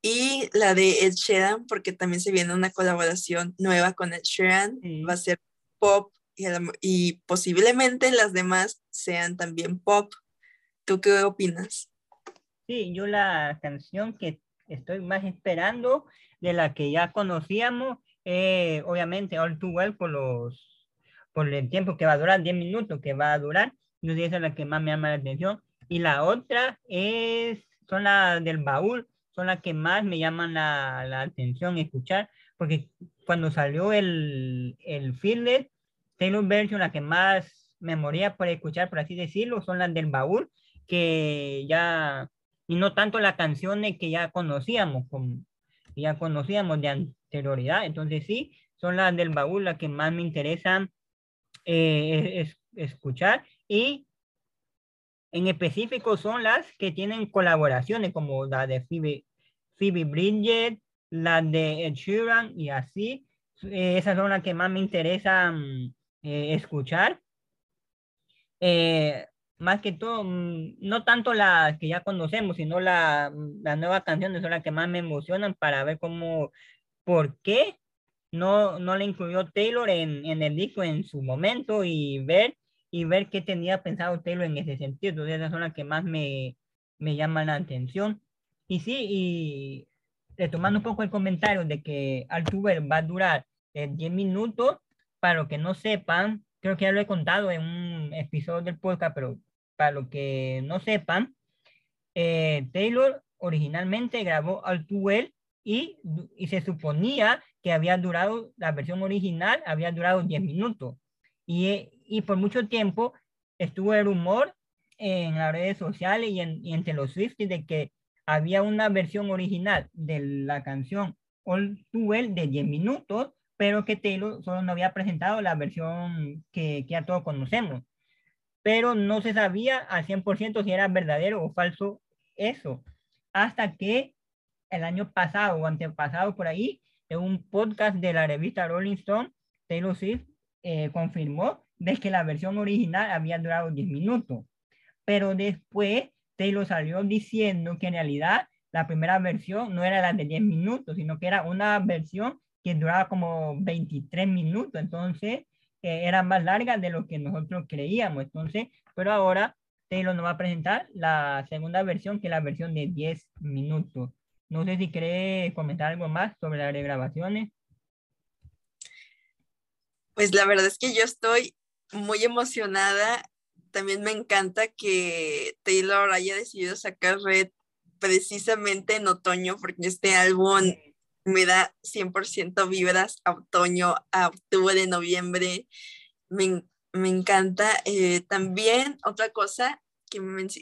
Y la de Ed Sheeran, porque también se viene una colaboración nueva con Ed Sheeran, va a ser pop y, y posiblemente las demás sean también pop. ¿Tú qué opinas? Sí, yo la canción que estoy más esperando de la que ya conocíamos, eh, obviamente All Too Well por los por el tiempo que va a durar, 10 minutos que va a durar, yo esa es la que más me llama la atención. Y la otra es, son las del baúl, son las que más me llaman la, la atención escuchar, porque cuando salió el, el Fearless, Taylor Version, la que más me moría por escuchar, por así decirlo, son las del baúl, que ya, y no tanto las canciones que ya conocíamos, como ya conocíamos de anterioridad, entonces sí, son las del baúl las que más me interesan eh, es, escuchar y en específico son las que tienen colaboraciones como la de Phoebe, Phoebe Bridget, la de Ed Sheeran y así. Eh, esas son las que más me interesan eh, escuchar. Eh, más que todo, mm, no tanto las que ya conocemos, sino la, mm, las nuevas canciones son las que más me emocionan para ver cómo, por qué no, no le incluyó Taylor en, en el disco en su momento y ver y ver qué tenía pensado Taylor en ese sentido. Entonces, esas son las que más me, me llaman la atención. Y sí, y retomando un poco el comentario de que Altuber va a durar 10 eh, minutos, para los que no sepan, creo que ya lo he contado en un episodio del podcast, pero para los que no sepan, eh, Taylor originalmente grabó Altuber y, y se suponía que había durado, la versión original había durado 10 minutos. Y, y por mucho tiempo estuvo el rumor en las redes sociales y, en, y entre los Swifties de que había una versión original de la canción All Too Well de 10 minutos, pero que Taylor solo no había presentado la versión que, que ya todos conocemos. Pero no se sabía al 100% si era verdadero o falso eso, hasta que el año pasado o antepasado por ahí, en un podcast de la revista Rolling Stone, Taylor Swift eh, confirmó de que la versión original había durado 10 minutos. Pero después Taylor salió diciendo que en realidad la primera versión no era la de 10 minutos, sino que era una versión que duraba como 23 minutos. Entonces, eh, era más larga de lo que nosotros creíamos. Entonces, pero ahora Taylor nos va a presentar la segunda versión, que es la versión de 10 minutos. No sé si quiere comentar algo más sobre las regrabaciones. Pues la verdad es que yo estoy muy emocionada. También me encanta que Taylor haya decidido sacar Red precisamente en otoño, porque este álbum me da 100% vibras a otoño, a octubre, noviembre. Me, me encanta. Eh, también otra cosa que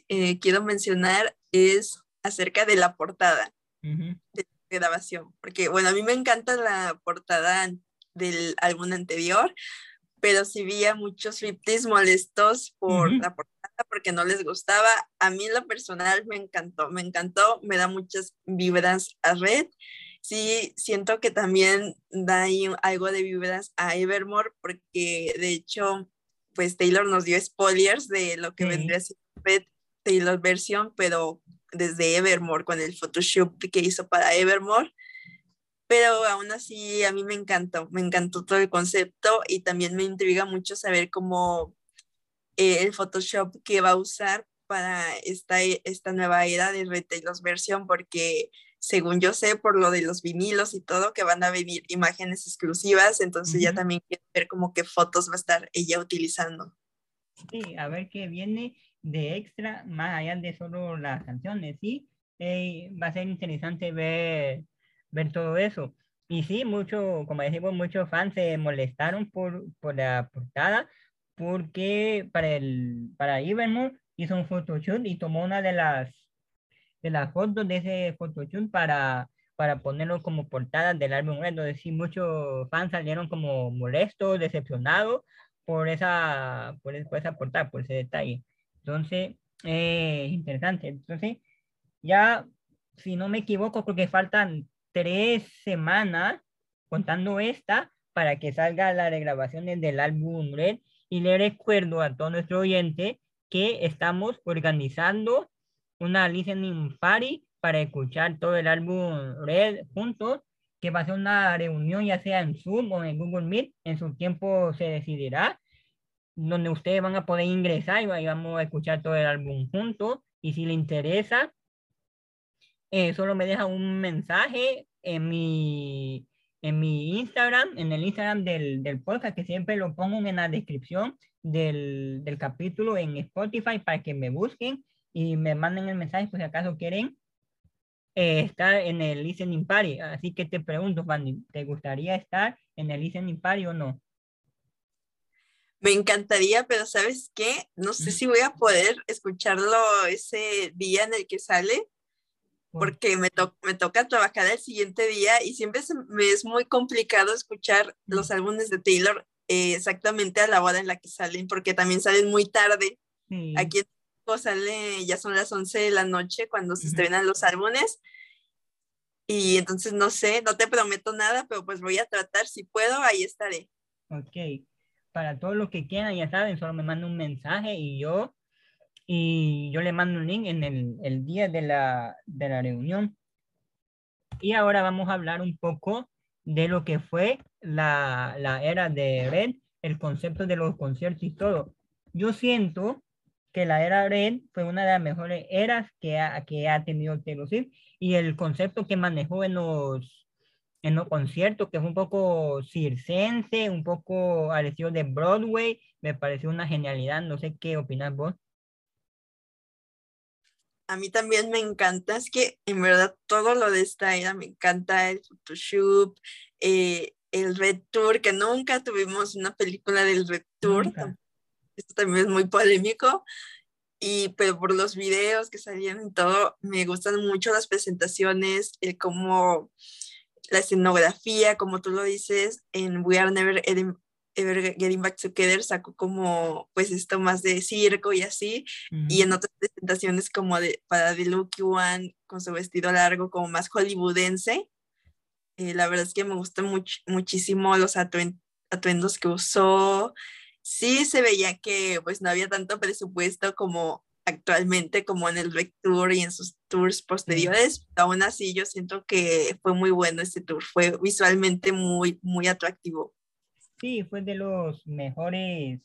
eh, quiero mencionar es acerca de la portada de grabación, porque bueno, a mí me encanta la portada del álbum anterior, pero sí vi a muchos Swifties molestos por la portada porque no les gustaba. A mí en lo personal me encantó, me encantó, me da muchas vibras a Red. Sí, siento que también da ahí algo de vibras a Evermore porque de hecho, pues Taylor nos dio spoilers de lo que vendría a ser Red Taylor versión, pero desde Evermore con el Photoshop que hizo para Evermore. Pero aún así a mí me encantó, me encantó todo el concepto y también me intriga mucho saber cómo eh, el Photoshop que va a usar para esta, esta nueva era de Retailos versión, porque según yo sé por lo de los vinilos y todo, que van a venir imágenes exclusivas, entonces ya también quiero ver como qué fotos va a estar ella utilizando. Sí, a ver qué viene de extra, más allá de solo las canciones, sí, eh, va a ser interesante ver ver todo eso. Y sí, mucho, como decimos, muchos fans se molestaron por, por la portada porque para el para Evermore hizo un photoshoot y tomó una de las de las fotos de ese photoshoot para para ponerlo como portada del álbum. Entonces sí, muchos fans salieron como molestos, decepcionados por esa, por, esa portada, por ese detalle. Entonces, eh, interesante. Entonces, ya, si no me equivoco, porque faltan tres semanas, contando esta, para que salga la regrabación del álbum Red. Y le recuerdo a todo nuestro oyente que estamos organizando una listening party para escuchar todo el álbum Red juntos, que va a ser una reunión ya sea en Zoom o en Google Meet, en su tiempo se decidirá, donde ustedes van a poder ingresar y vamos a escuchar todo el álbum juntos. Y si le interesa, eh, solo me deja un mensaje en mi, en mi Instagram, en el Instagram del, del podcast, que siempre lo pongo en la descripción del, del, capítulo en Spotify para que me busquen y me manden el mensaje por si acaso quieren eh, estar en el listening party. Así que te pregunto, Fanny, ¿te gustaría estar en el listening party o no? Me encantaría, pero ¿sabes qué? No sé si voy a poder escucharlo ese día en el que sale, porque me, me toca trabajar el siguiente día y siempre me es muy complicado escuchar los álbumes de Taylor eh, exactamente a la hora en la que salen, porque también salen muy tarde. Aquí en sale, ya son las 11 de la noche cuando se estrenan los álbumes. Y entonces no sé, no te prometo nada, pero pues voy a tratar, si puedo, ahí estaré. Ok, para todos los que quieran, ya saben, solo me manda un mensaje y yo y yo le mando un link en el, el día de la, de la reunión. Y ahora vamos a hablar un poco de lo que fue la, la era de Red, el concepto de los conciertos y todo. yo siento que la era Red fue una de las mejores eras que ha, que ha tenido Taylor Swift y el concepto que manejó en los, en los conciertos, que es un poco circense, un poco al estilo de Broadway, me pareció una genialidad. No sé qué opinas vos. A mí también me encanta, es que en verdad todo lo de esta era me encanta, el Photoshop, eh, el Red Tour, que nunca tuvimos una película del Red Tour, esto también es muy polémico, y pero por los videos que salían y todo, me gustan mucho las presentaciones, el cómo la escenografía, como tú lo dices, en We Are Never Getting, Back Together sacó como pues esto más de circo y así, y en otras presentaciones como de, para The Lucky One, con su vestido largo, como más hollywoodense, eh, la verdad es que me gustan muchísimo los atuendos que usó, sí se veía que pues no había tanto presupuesto como actualmente como en el Rec Tour y en sus tours posteriores, aún así yo siento que fue muy bueno este tour, fue visualmente muy, muy atractivo. Sí, fue de los mejores,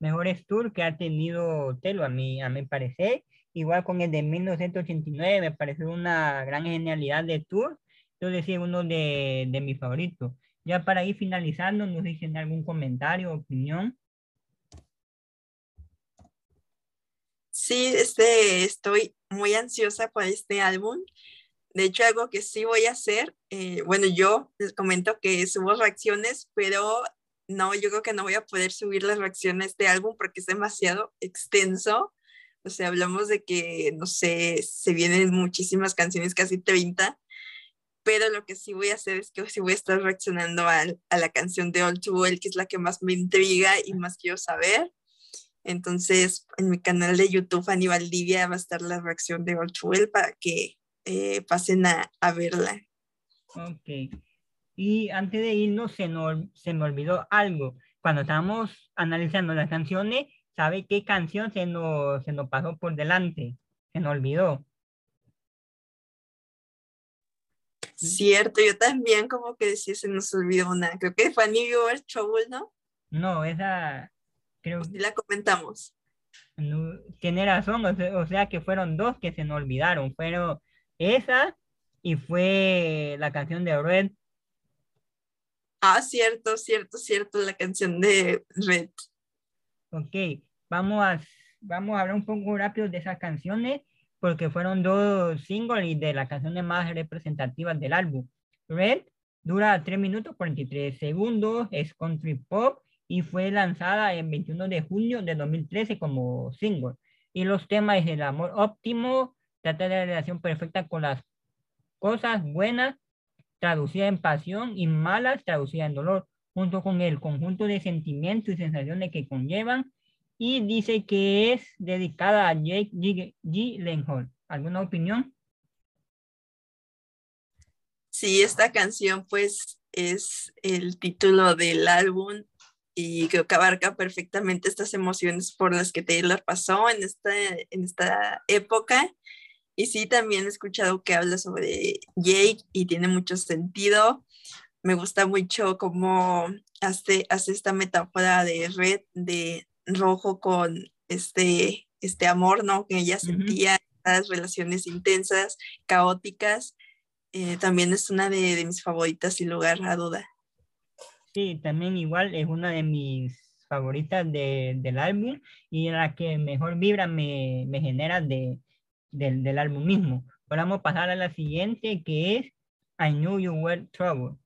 mejores tours que ha tenido Telo, a mí, a mi parecer, igual con el de 1989, me pareció una gran genialidad de tour, yo decía uno de, de mis favoritos. Ya para ir finalizando, ¿nos dicen algún comentario, opinión? Sí, este, estoy muy ansiosa por este álbum. De hecho, algo que sí voy a hacer, eh, bueno, yo les comento que subo reacciones, pero no, yo creo que no voy a poder subir las reacciones de álbum porque es demasiado extenso. O sea, hablamos de que, no sé, se vienen muchísimas canciones, casi 30 pero lo que sí voy a hacer es que sí voy a estar reaccionando a, a la canción de All Too Well, que es la que más me intriga y más quiero saber. Entonces, en mi canal de YouTube, Aníbal Livia, va a estar la reacción de All Too Well para que eh, pasen a, a, verla. Ok. Y antes de irnos, se, se me olvidó algo. Cuando estábamos analizando las canciones, ¿sabe qué canción se nos, se nos pasó por delante? Se nos olvidó. Cierto, yo también como que decía, se nos olvidó una. Creo que fue a New York Trouble, ¿no? No, esa creo que la comentamos. tiene razón, o sea, que fueron dos que se nos olvidaron. Fueron esa y fue la canción de Red. Ah, cierto, cierto, cierto, la canción de Red. Ok, vamos a, vamos a hablar un poco rápido de esas canciones porque fueron dos singles y de las canciones más representativas del álbum. Red dura 3 minutos 43 segundos, es country pop y fue lanzada el 21 de junio de 2013 como single. Y los temas es el amor óptimo, trata de la relación perfecta con las cosas buenas, traducida en pasión y malas, traducida en dolor, junto con el conjunto de sentimientos y sensaciones que conllevan y dice que es dedicada a Jake G. G. ¿Alguna opinión? Sí, esta canción pues es el título del álbum y creo que abarca perfectamente estas emociones por las que Taylor pasó en esta, en esta época. Y sí, también he escuchado que habla sobre Jake y tiene mucho sentido. Me gusta mucho cómo hace, hace esta metáfora de red, de rojo con este, este amor, ¿no? Que ella sentía, las relaciones intensas, caóticas. Eh, también es una de, mis favoritas, sin lugar a duda. Sí, también igual es una de mis favoritas del álbum y la que mejor vibra me, me genera de, del álbum mismo. vamos a pasar a la siguiente que es I Knew You Were Trouble,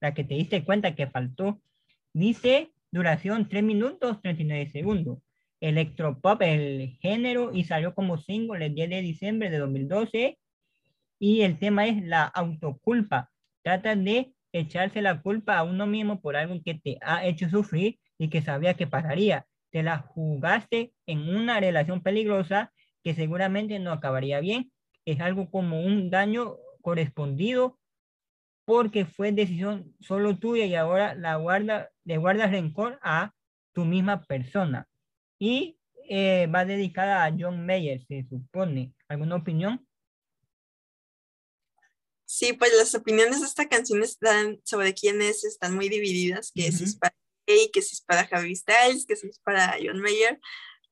la que te diste cuenta que faltó. Dice Duración 3 minutos 39 segundos. Electropop, el género, y salió como single el 10 de diciembre de 2012. Y el tema es la autoculpa. Trata de echarse la culpa a uno mismo por algo que te ha hecho sufrir y que sabía que pasaría. Te la jugaste en una relación peligrosa que seguramente no acabaría bien. Es algo como un daño correspondido porque fue decisión solo tuya y ahora la guarda, le guardas rencor a tu misma persona. Y eh, va dedicada a John Mayer, se supone. ¿Alguna opinión? Sí, pues las opiniones de esta canción están sobre quién es, están muy divididas, que es que si es para Javi Styles, que si es para John Mayer.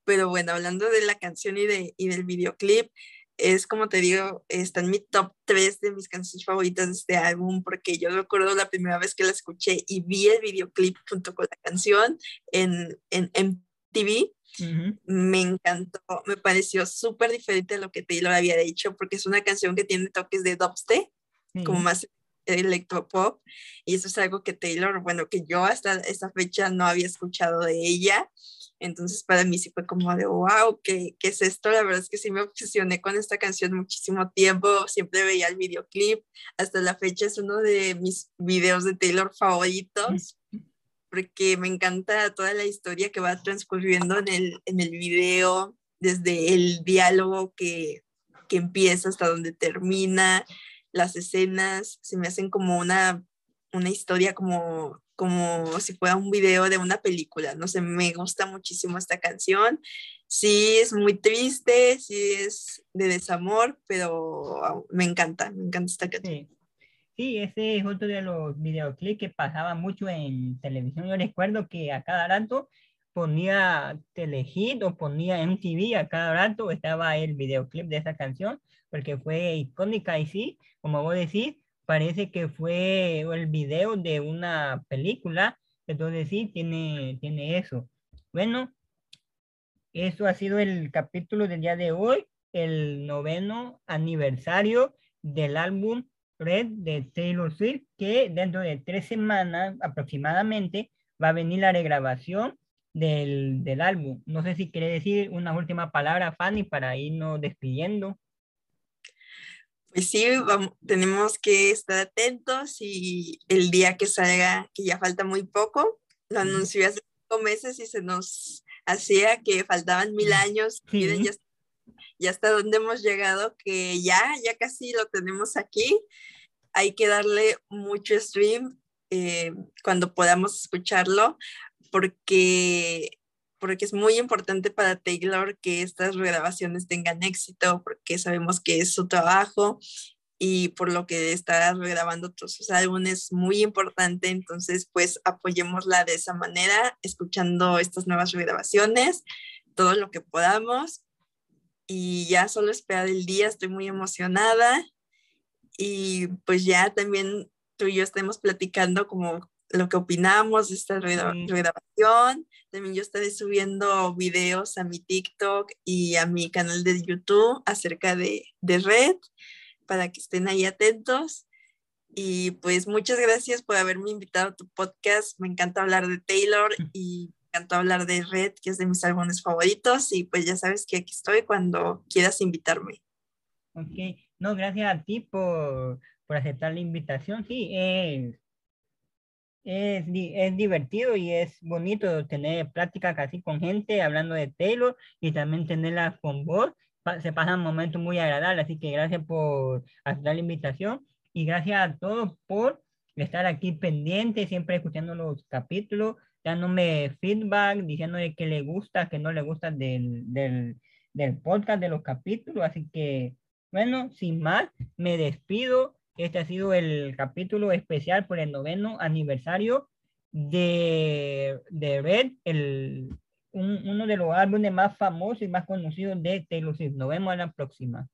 Pero bueno, hablando de la canción y, de, y del videoclip, es como te digo, está en mi top 3 de mis canciones favoritas de este álbum, porque yo recuerdo la primera vez que la escuché y vi el videoclip junto con la canción en, en, en TV. Me encantó, me pareció súper diferente a lo que Taylor había dicho, porque es una canción que tiene toques de dubstep, como más electropop, y eso es algo que Taylor, bueno, que yo hasta esa fecha no había escuchado de ella. Entonces para mí sí fue como de, wow, ¿qué, ¿qué, es esto? La verdad es que sí me obsesioné con esta canción muchísimo tiempo, siempre veía el videoclip, hasta la fecha es uno de mis videos de Taylor favoritos, porque me encanta toda la historia que va transcurriendo en el, en el video, desde el diálogo que, que empieza hasta donde termina, las escenas, se me hacen como una, una historia como como si fuera un video de una película, no sé, me gusta muchísimo esta canción. Sí, es muy triste, sí es de desamor, pero me encanta, me encanta esta canción. Sí. ese es otro de los videoclips que pasaba mucho en televisión. Yo recuerdo que a cada rato ponía Telehit o ponía MTV, a cada rato estaba el videoclip de esa canción, porque fue icónica y sí, como vos decís, parece que fue el video de una película, entonces sí, tiene, tiene eso. Bueno, eso ha sido el capítulo del día de hoy, el noveno aniversario del álbum Red de Taylor Swift, que dentro de tres semanas aproximadamente va a venir la regrabación del, del álbum. No sé si quiere decir una última palabra, Fanny, para irnos despidiendo. Pues sí, vamos, tenemos que estar atentos y el día que salga, que ya falta muy poco, lo anunció hace cinco meses y se nos hacía que faltaban mil años. Miren, ya, ya hasta dónde hemos llegado, que ya, ya casi lo tenemos aquí. Hay que darle mucho stream eh, cuando podamos escucharlo, porque porque es muy importante para Taylor que estas grabaciones tengan éxito, porque sabemos que es su trabajo y por lo que está grabando todos sus álbumes muy importante, entonces pues apoyémosla de esa manera, escuchando estas nuevas grabaciones, todo lo que podamos. Y ya solo esperar el día, estoy muy emocionada. Y pues ya también tú y yo estemos platicando como lo que opinamos de esta regrabación. También yo estaré subiendo videos a mi TikTok y a mi canal de YouTube acerca de, de Red para que estén ahí atentos. Y pues muchas gracias por haberme invitado a tu podcast. Me encanta hablar de Taylor mm. y me encanta hablar de Red, que es de mis álbumes favoritos. Y pues ya sabes que aquí estoy cuando quieras invitarme. Ok, no, gracias a ti por, por aceptar la invitación. Sí, es es, es, divertido y es bonito tener pláticas así con gente hablando de Taylor y también tenerla con vos. Se pasan momentos muy agradables, así que gracias por aceptar la invitación y gracias a todos por estar aquí pendiente, siempre escuchando los capítulos, dándome feedback, diciéndole que le gusta, que no le gusta del, del, del podcast, de los capítulos. Así que, bueno, sin más, me despido este ha sido el capítulo especial por el noveno aniversario de, de Red, el, uno de los álbumes más famosos y más conocidos de Taylor Swift. Nos vemos en la próxima.